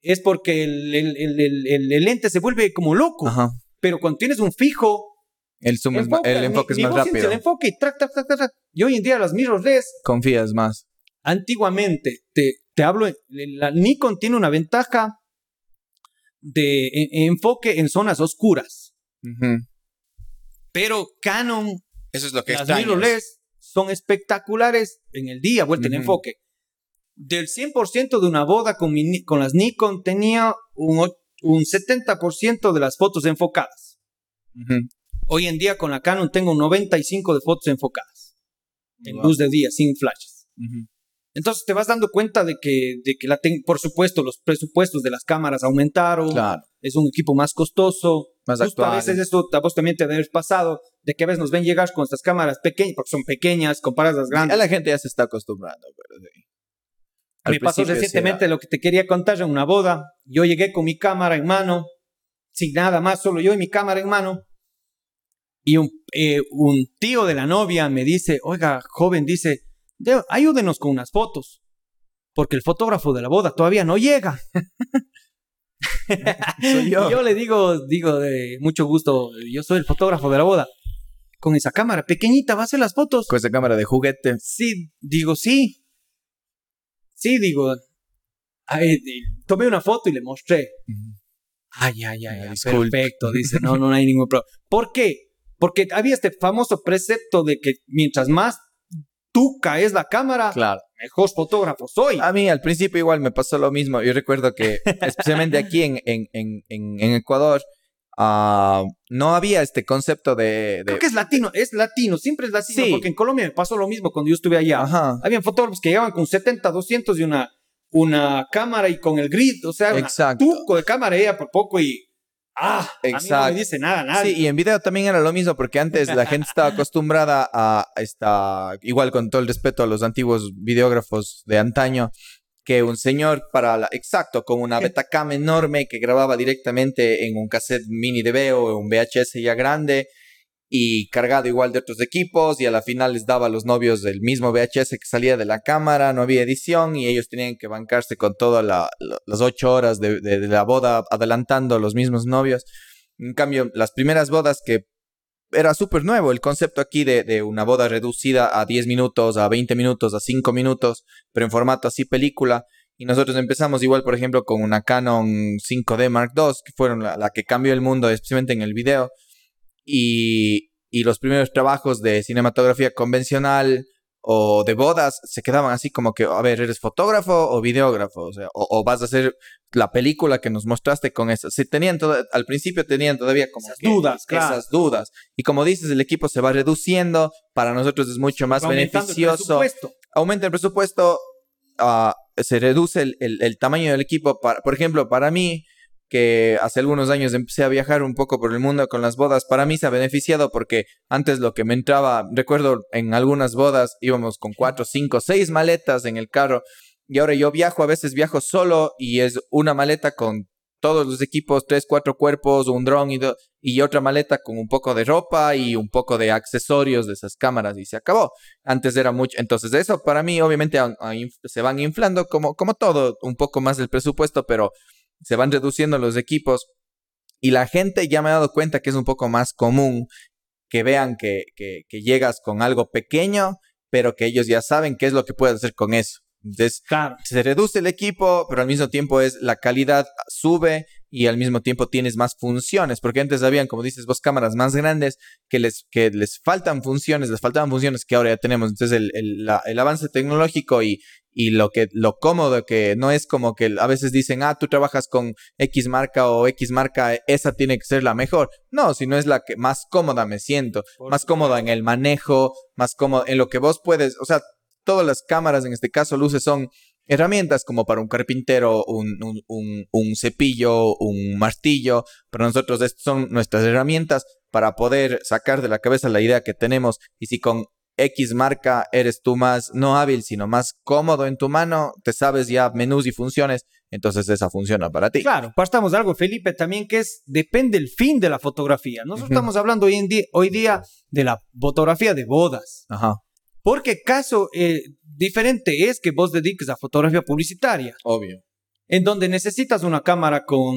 Es porque el, el- el- el- lente se vuelve como loco. Pero cuando tienes un fijo, El zoom es enfoque es más sientes rápido. el enfoque y trac, trac, trac. Y hoy en día las mirrorless Confías más. antiguamente, te, te hablo, la Nikon tiene una ventaja de e- enfoque en zonas oscuras, pero Canon, Eso es lo que las mirrorless son espectaculares en el día, vuelta en Ujú. enfoque. Del 100% de una boda con, mi con las Nikon tenía un, un 70% de las fotos enfocadas. Ujú. Hoy en día con la Canon tengo un 95% de fotos enfocadas, en Wow. luz de día, sin flashes. Ujú. Entonces te vas dando cuenta de que, de que la por supuesto, los presupuestos de las cámaras aumentaron. Claro. Es un equipo más costoso. Más Justo actual. a veces eso a vos también te debe haber pasado, de que a veces nos ven llegar con estas cámaras pequeñas, porque son pequeñas comparadas a las grandes. la gente ya se está acostumbrando, pero sí. Me pasó recientemente lo que te quería contar en una boda. Yo llegué con mi cámara en mano, sin nada más, solo yo y mi cámara en mano. Y un, eh, un tío de la novia me dice, oiga, joven, dice, "De- ayúdenos con unas fotos, porque el fotógrafo de la boda todavía no llega. [laughs] Soy yo. [laughs] Yo le digo, digo de mucho gusto, yo soy el fotógrafo de la boda. Con esa cámara pequeñita va a hacer las fotos. Con esa cámara de juguete. Sí, digo, sí. Sí, digo. Ay, tomé una foto y le mostré. Ay, ay, ay, Ah, ay, disculpe. perfecto. Dice, no, [laughs] no hay ningún problema. ¿Por qué? Porque había este famoso precepto de que mientras más tuca es la cámara, Claro. mejor fotógrafo soy. A mí al principio igual me pasó lo mismo. Yo recuerdo que, especialmente aquí en, en, en, en, en Ecuador, ah, no había este concepto de... de- Creo que es latino, es latino, siempre es latino, Sí. porque en Colombia me pasó lo mismo cuando yo estuve allá. Ajá. Habían fotógrafos que llegaban con 70, 200 y una, una cámara y con el grid, o sea, un tuco de cámara ella por poco y... Ah, a mí no Exacto. me dice nada, nadie. Sí, y en video también era lo mismo, porque antes la gente estaba [laughs] acostumbrada a esta, igual con todo el respeto a los antiguos videógrafos de antaño, que un señor para la, exacto, con una Betacam enorme que grababa directamente en un cassette mini DV o un VHS ya grande y cargado igual de otros equipos y a la final les daba a los novios del mismo VHS que salía de la cámara, no había edición y ellos tenían que bancarse con todas la- la- las ocho horas de, la boda adelantando los mismos novios. En cambio, las primeras bodas que era súper nuevo el concepto aquí de, de una boda reducida a 10 minutos, a 20 minutos, a 5 minutos, pero en formato así película. Y nosotros empezamos igual, por ejemplo, con una Canon 5D Mark II, que fueron la, la que cambió el mundo, especialmente en el video. Y, y los primeros trabajos de cinematografía convencional o de bodas se quedaban así como que, a ver, ¿eres fotógrafo o videógrafo? O sea, o, o vas a hacer la película que nos mostraste con eso. Sí, tenían todo, al principio tenían todavía como Esas que dudas, claro. esas dudas. Y como dices, el equipo se va reduciendo, para nosotros es mucho más el beneficioso. presupuesto. Aumenta el presupuesto, ah, se reduce el, el- el tamaño del equipo. Para, por ejemplo, para mí, que hace algunos años empecé a viajar un poco por el mundo con las bodas, para mí se ha beneficiado porque antes lo que me entraba, recuerdo en algunas bodas íbamos con cuatro, cinco, seis maletas en el carro y ahora yo viajo, a veces viajo solo y es una maleta con todos los equipos, tres, cuatro cuerpos, un dron y, y otra maleta con un poco de ropa y un poco de accesorios de esas cámaras y se acabó. Antes era mucho, entonces eso para mí obviamente a- a inf- se van inflando como, como todo, un poco más el presupuesto, pero se van reduciendo los equipos y la gente ya me ha dado cuenta que es un poco más común que vean que, que, que llegas con algo pequeño, pero que ellos ya saben qué es lo que puedes hacer con eso. Entonces, Claro. se reduce el equipo, pero al mismo tiempo es la calidad sube y al mismo tiempo tienes más funciones, porque antes habían, como dices vos, cámaras más grandes que les, que les faltan funciones, les faltaban funciones que ahora ya tenemos. Entonces el, el, la, el avance tecnológico y, y lo que lo cómodo que no es como que a veces dicen, ah, tú trabajas con X marca o X marca, esa tiene que ser la mejor. No, sino es la que más cómoda me siento, más cómoda en el manejo, más cómoda en lo que vos puedes, o sea, todas las cámaras, en este caso luces, son herramientas como para un carpintero, un, un, un, un cepillo, un martillo. Para nosotros estas son nuestras herramientas para poder sacar de la cabeza la idea que tenemos. Y si con X marca eres tú más no hábil, sino más cómodo en tu mano, te sabes ya menús y funciones, entonces esa funciona para ti. Claro, partamos de algo, Felipe, también que es, depende el fin de la fotografía. Nosotros estamos hablando hoy, en día, hoy día de la fotografía de bodas. Ajá, Porque caso eh, diferente es que vos dediques a fotografía publicitaria, obvio. en donde necesitas una cámara con,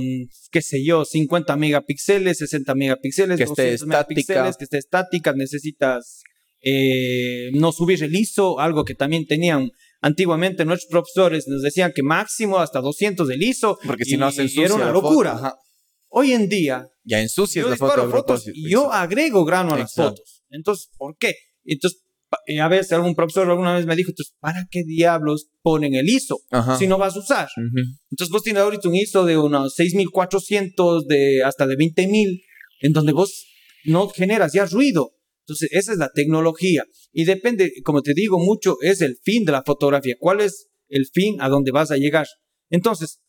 qué sé yo, 50 megapíxeles, 60 megapíxeles, Que esté 200 megapíxeles, estática. que esté estática, necesitas eh, no subir el ISO, algo que también tenían antiguamente nuestros profesores, nos decían que máximo hasta 200 del ISO, Porque si y- no se era una foto, locura. Hoy en día, Ya ensucias yo la foto. fotos y yo agrego grano a las Exacto. fotos. Entonces, ¿por qué? Entonces, eh, a veces algún profesor alguna vez me dijo, entonces, ¿para qué diablos ponen el ISO Ajá. si no vas a usar? Ujú. Entonces vos tienes ahorita un ISO de unos 6400 de hasta de 20000 en donde vos no generas ya ruido. Entonces esa es la tecnología y depende, como te digo mucho, es el fin de la fotografía. ¿Cuál es el fin a dónde vas a llegar? Entonces,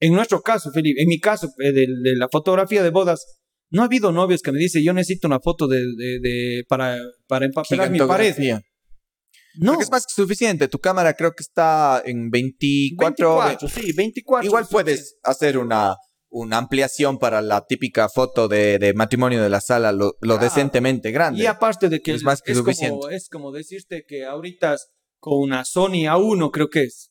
en nuestro caso, Felipe, en mi caso eh, de, de la fotografía de bodas, no ha habido novios que me dicen yo necesito una foto de, de- de- para, para empapelar mi pared. No, Porque es más que suficiente. Tu cámara creo que está en 24. 24, sí, 24. Igual es puedes hacer una, una ampliación para la típica foto de, de matrimonio de la sala, lo, lo Claro. decentemente grande. Y aparte de que Es más que suficiente. es como decirte que ahorita con una Sony A1 creo que es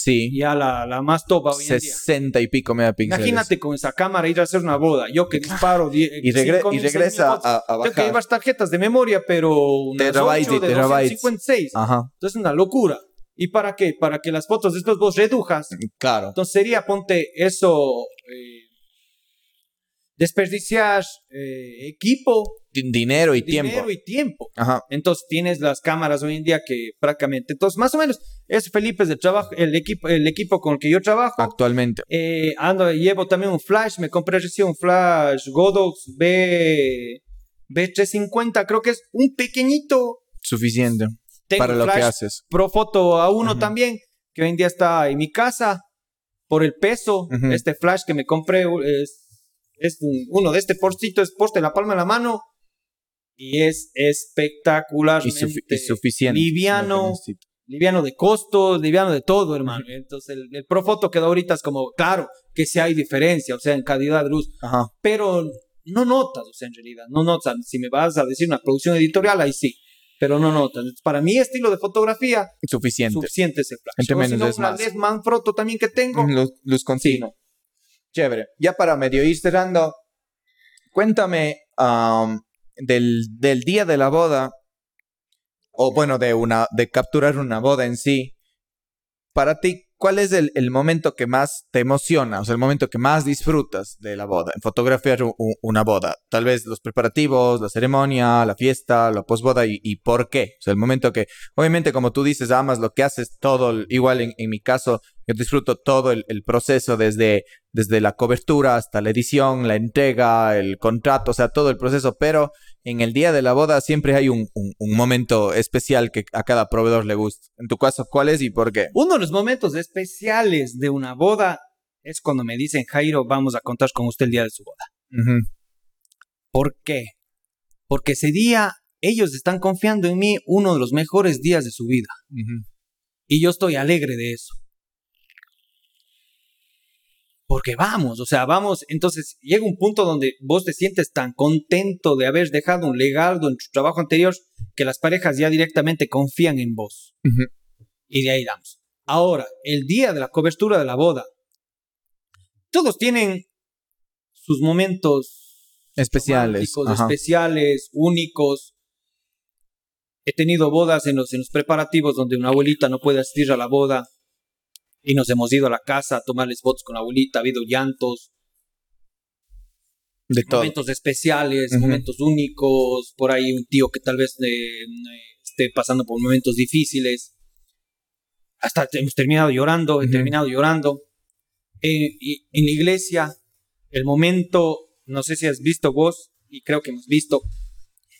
Sí. ya la, la más top hoy en día. 60 y pico megapíxeles. Imagínate con esa cámara ir a hacer una boda. Yo que disparo die- Y, regre- cinco y mil, seis regresa a, a Tengo que bajar. llevar tarjetas de memoria, pero unas Terabytes 8 y de terabytes. 256. Ajá, Entonces es una locura. ¿Y para qué? Para que las fotos después vos redujas. claro. Entonces sería, ponte eso, eh, desperdiciar eh, equipo, Din- Dinero y dinero tiempo. y tiempo. Ajá. Entonces tienes las cámaras hoy en día que prácticamente, entonces más o menos, es Felipe es el trabajo, el equipo, el equipo con el que yo trabajo. Actualmente. Eh, ando, llevo también un flash, me compré recién un flash Godox B, B350, creo que es un pequeñito. Suficiente Tengo para lo que flash haces. Profoto A1 Ujú. también, que hoy en día está en mi casa por el peso. Este flash que me compré es, es un- uno de este porcito, es poste en la palma de la mano. Y es Y, espectacularmente sufi- y suficiente. liviano, liviano de costos, liviano de todo, hermano. Entonces, el, el Profoto que da ahorita es como, claro, que sí hay diferencia, o sea, en calidad de luz, Ajá. pero no notas, o sea, en realidad, no notas. Si me vas a decir una producción editorial, ahí sí, pero no notas. Para mi estilo de fotografía, Suficiente. suficiente ese flash. Entre O si menos no, es una más. Manfrotto también que tengo. Luz, luz continua. Chévere. Ya para medio ir cerrando, cuéntame am, del, del día de la boda, o bueno, de, una, de capturar una boda en sí. Para ti, ¿cuál es el, el momento que más te emociona? O sea, el momento que más disfrutas de la boda, en fotografiar una boda. Tal vez los preparativos, la ceremonia, la fiesta, la posboda y, y por qué. O sea, el momento que, obviamente, como tú dices, amas lo que haces, todo, igual en, en mi caso, yo disfruto todo el, el proceso desde, desde la cobertura hasta la edición, la entrega, el contrato, o sea, todo el proceso, pero en el día de la boda siempre hay un, un- un momento especial que a cada proveedor le gusta. En tu caso, ¿cuál es y por qué? Uno de los momentos especiales de una boda es cuando me dicen, Jairo, vamos a contar con usted el día de su boda. ¿Por qué? Porque ese día ellos están confiando en mí uno de los mejores días de su vida. Y yo estoy alegre de eso. Porque vamos, o sea, vamos, entonces llega un punto donde vos te sientes tan contento de haber dejado un legado en tu trabajo anterior que las parejas ya directamente confían en vos. Y de ahí damos. Ahora, el día de la cobertura de la boda, todos tienen sus momentos Especiales. especiales, únicos. He tenido bodas en los, en los preparativos donde una abuelita no puede asistir a la boda y nos hemos ido a la casa a tomarles fotos con la abuelita, ha habido llantos. De todo. momentos especiales, Ujú. momentos únicos, por ahí un tío que tal vez eh, esté pasando por momentos difíciles. Hasta hemos terminado llorando, he Ujú. terminado llorando. Eh, y en la iglesia, el momento, no sé si has visto vos, y creo que hemos visto,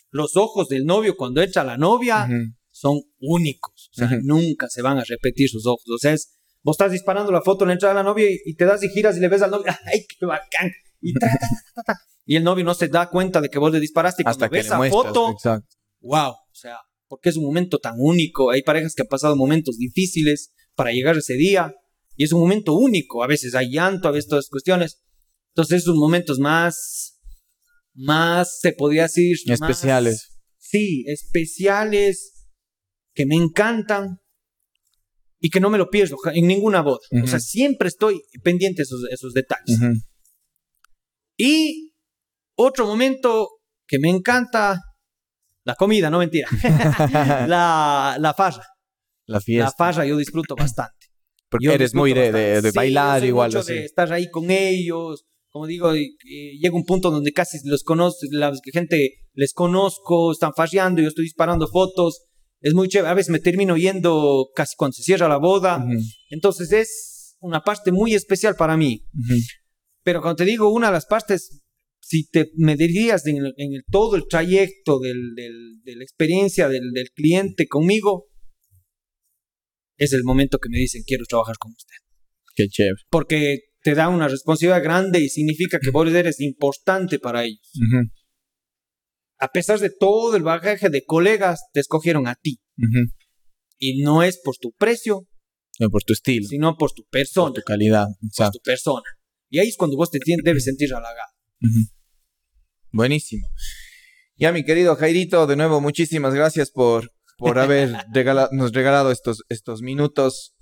los ojos del novio cuando echa a la novia Ujú. son únicos. O sea, nunca se van a repetir sus ojos. O sea, es, vos estás disparando la foto en la entrada de la novia y, y te das y giras y le ves al novio. [laughs] ¡Ay, qué bacán! Y, tra, ta, ta, ta, ta. y el novio no se da cuenta de que vos le disparaste. Y cuando Hasta que ves esa muestras. foto, Exacto. wow. O sea, porque es un momento tan único. Hay parejas que han pasado momentos difíciles para llegar a ese día. Y es un momento único. A veces hay llanto, a veces todas las cuestiones. Entonces, esos momentos más, más, se podría decir, más- Especiales. sí, especiales, que me encantan y que no me lo pierdo en ninguna boda. O sea, siempre estoy pendiente de esos, esos detalles. Ujú. Y otro momento que me encanta, la comida, no mentira, [laughs] [laughs] la, la farra. La La fiesta. farra yo disfruto bastante. Porque Yo eres muy de, de- de. Sí, bailar soy igual. mucho así. de estar ahí con ellos. Como digo, y- y llega un punto donde casi los conozco, la gente les conozco, están farreando, yo estoy disparando fotos. Es muy chévere. A veces me termino yendo casi cuando se cierra la boda. Entonces es una parte muy especial para mí. Pero cuando te digo una de las partes, si te me dirías en, el- en el- todo el trayecto del- del- de la experiencia del, del cliente conmigo, es el momento que me dicen quiero trabajar con usted Qué chévere. porque te da una responsabilidad grande y significa que vos eres importante para ellos. Ujú. A pesar de todo el bagaje de colegas, te escogieron a ti. Y no es por tu precio, No, por tu estilo, sino por tu por persona. tu calidad. Por tu persona. Y ahí es cuando vos te debes sentir halagado. Ujú. Buenísimo. Ya, mi querido Jairito, de nuevo, muchísimas gracias por, por haber [laughs] regala- nos regalado estos, estos minutos.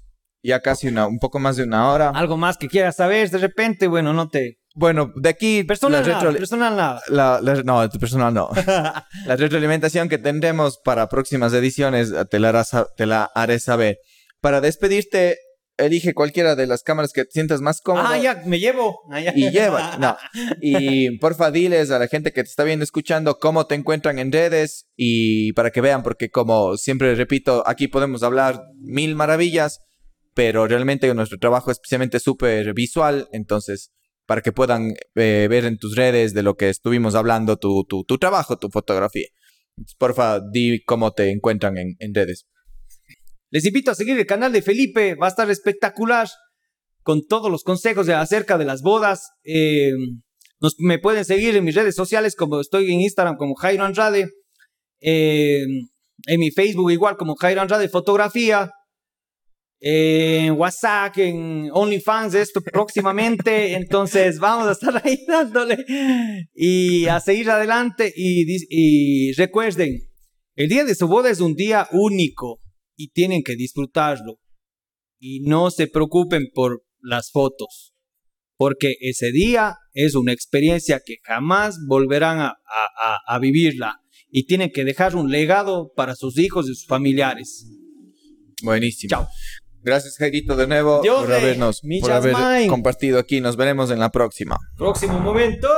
Ya casi una, un poco más de una hora. Algo más que quieras saber, de repente, bueno, no te... Bueno, de aquí Personal la, nada, personal nada. la- la- no, personal no. [laughs] La retroalimentación que tendremos para próximas ediciones te la, te la haré saber. Para despedirte, elige cualquiera de las cámaras que te sientas más cómodo. ah, ya, me llevo. Ah, ya. Y lleva, no. Y porfa, diles a la gente que te está viendo, escuchando, cómo te encuentran en redes y para que vean, porque como siempre repito, aquí podemos hablar mil maravillas, pero realmente nuestro trabajo es especialmente súper visual, entonces para que puedan eh, ver en tus redes de lo que estuvimos hablando, tu, tu, trabajo, tu fotografía. Porfa, di cómo te encuentran en, redes. Les invito a seguir el canal de Felipe, va a estar espectacular con todos los consejos acerca de las bodas. Eh, me pueden seguir en mis redes sociales, como estoy en Instagram como Jairo Andrade, eh, en mi Facebook igual como Jairo Andrade Fotografía, en WhatsApp, en OnlyFans, esto próximamente. [laughs] Entonces vamos a estar ahí dándole y a seguir adelante. Y, y recuerden, el día de su boda es un día único y tienen que disfrutarlo. Y no se preocupen por las fotos, porque ese día es una experiencia que jamás volverán a- a- a vivirla. Y tienen que dejar un legado para sus hijos y sus familiares. Buenísimo. Chao. Gracias, Jairito, de nuevo Dios por habernos, por haber compartido aquí. Nos veremos en la próxima. Próximo momento.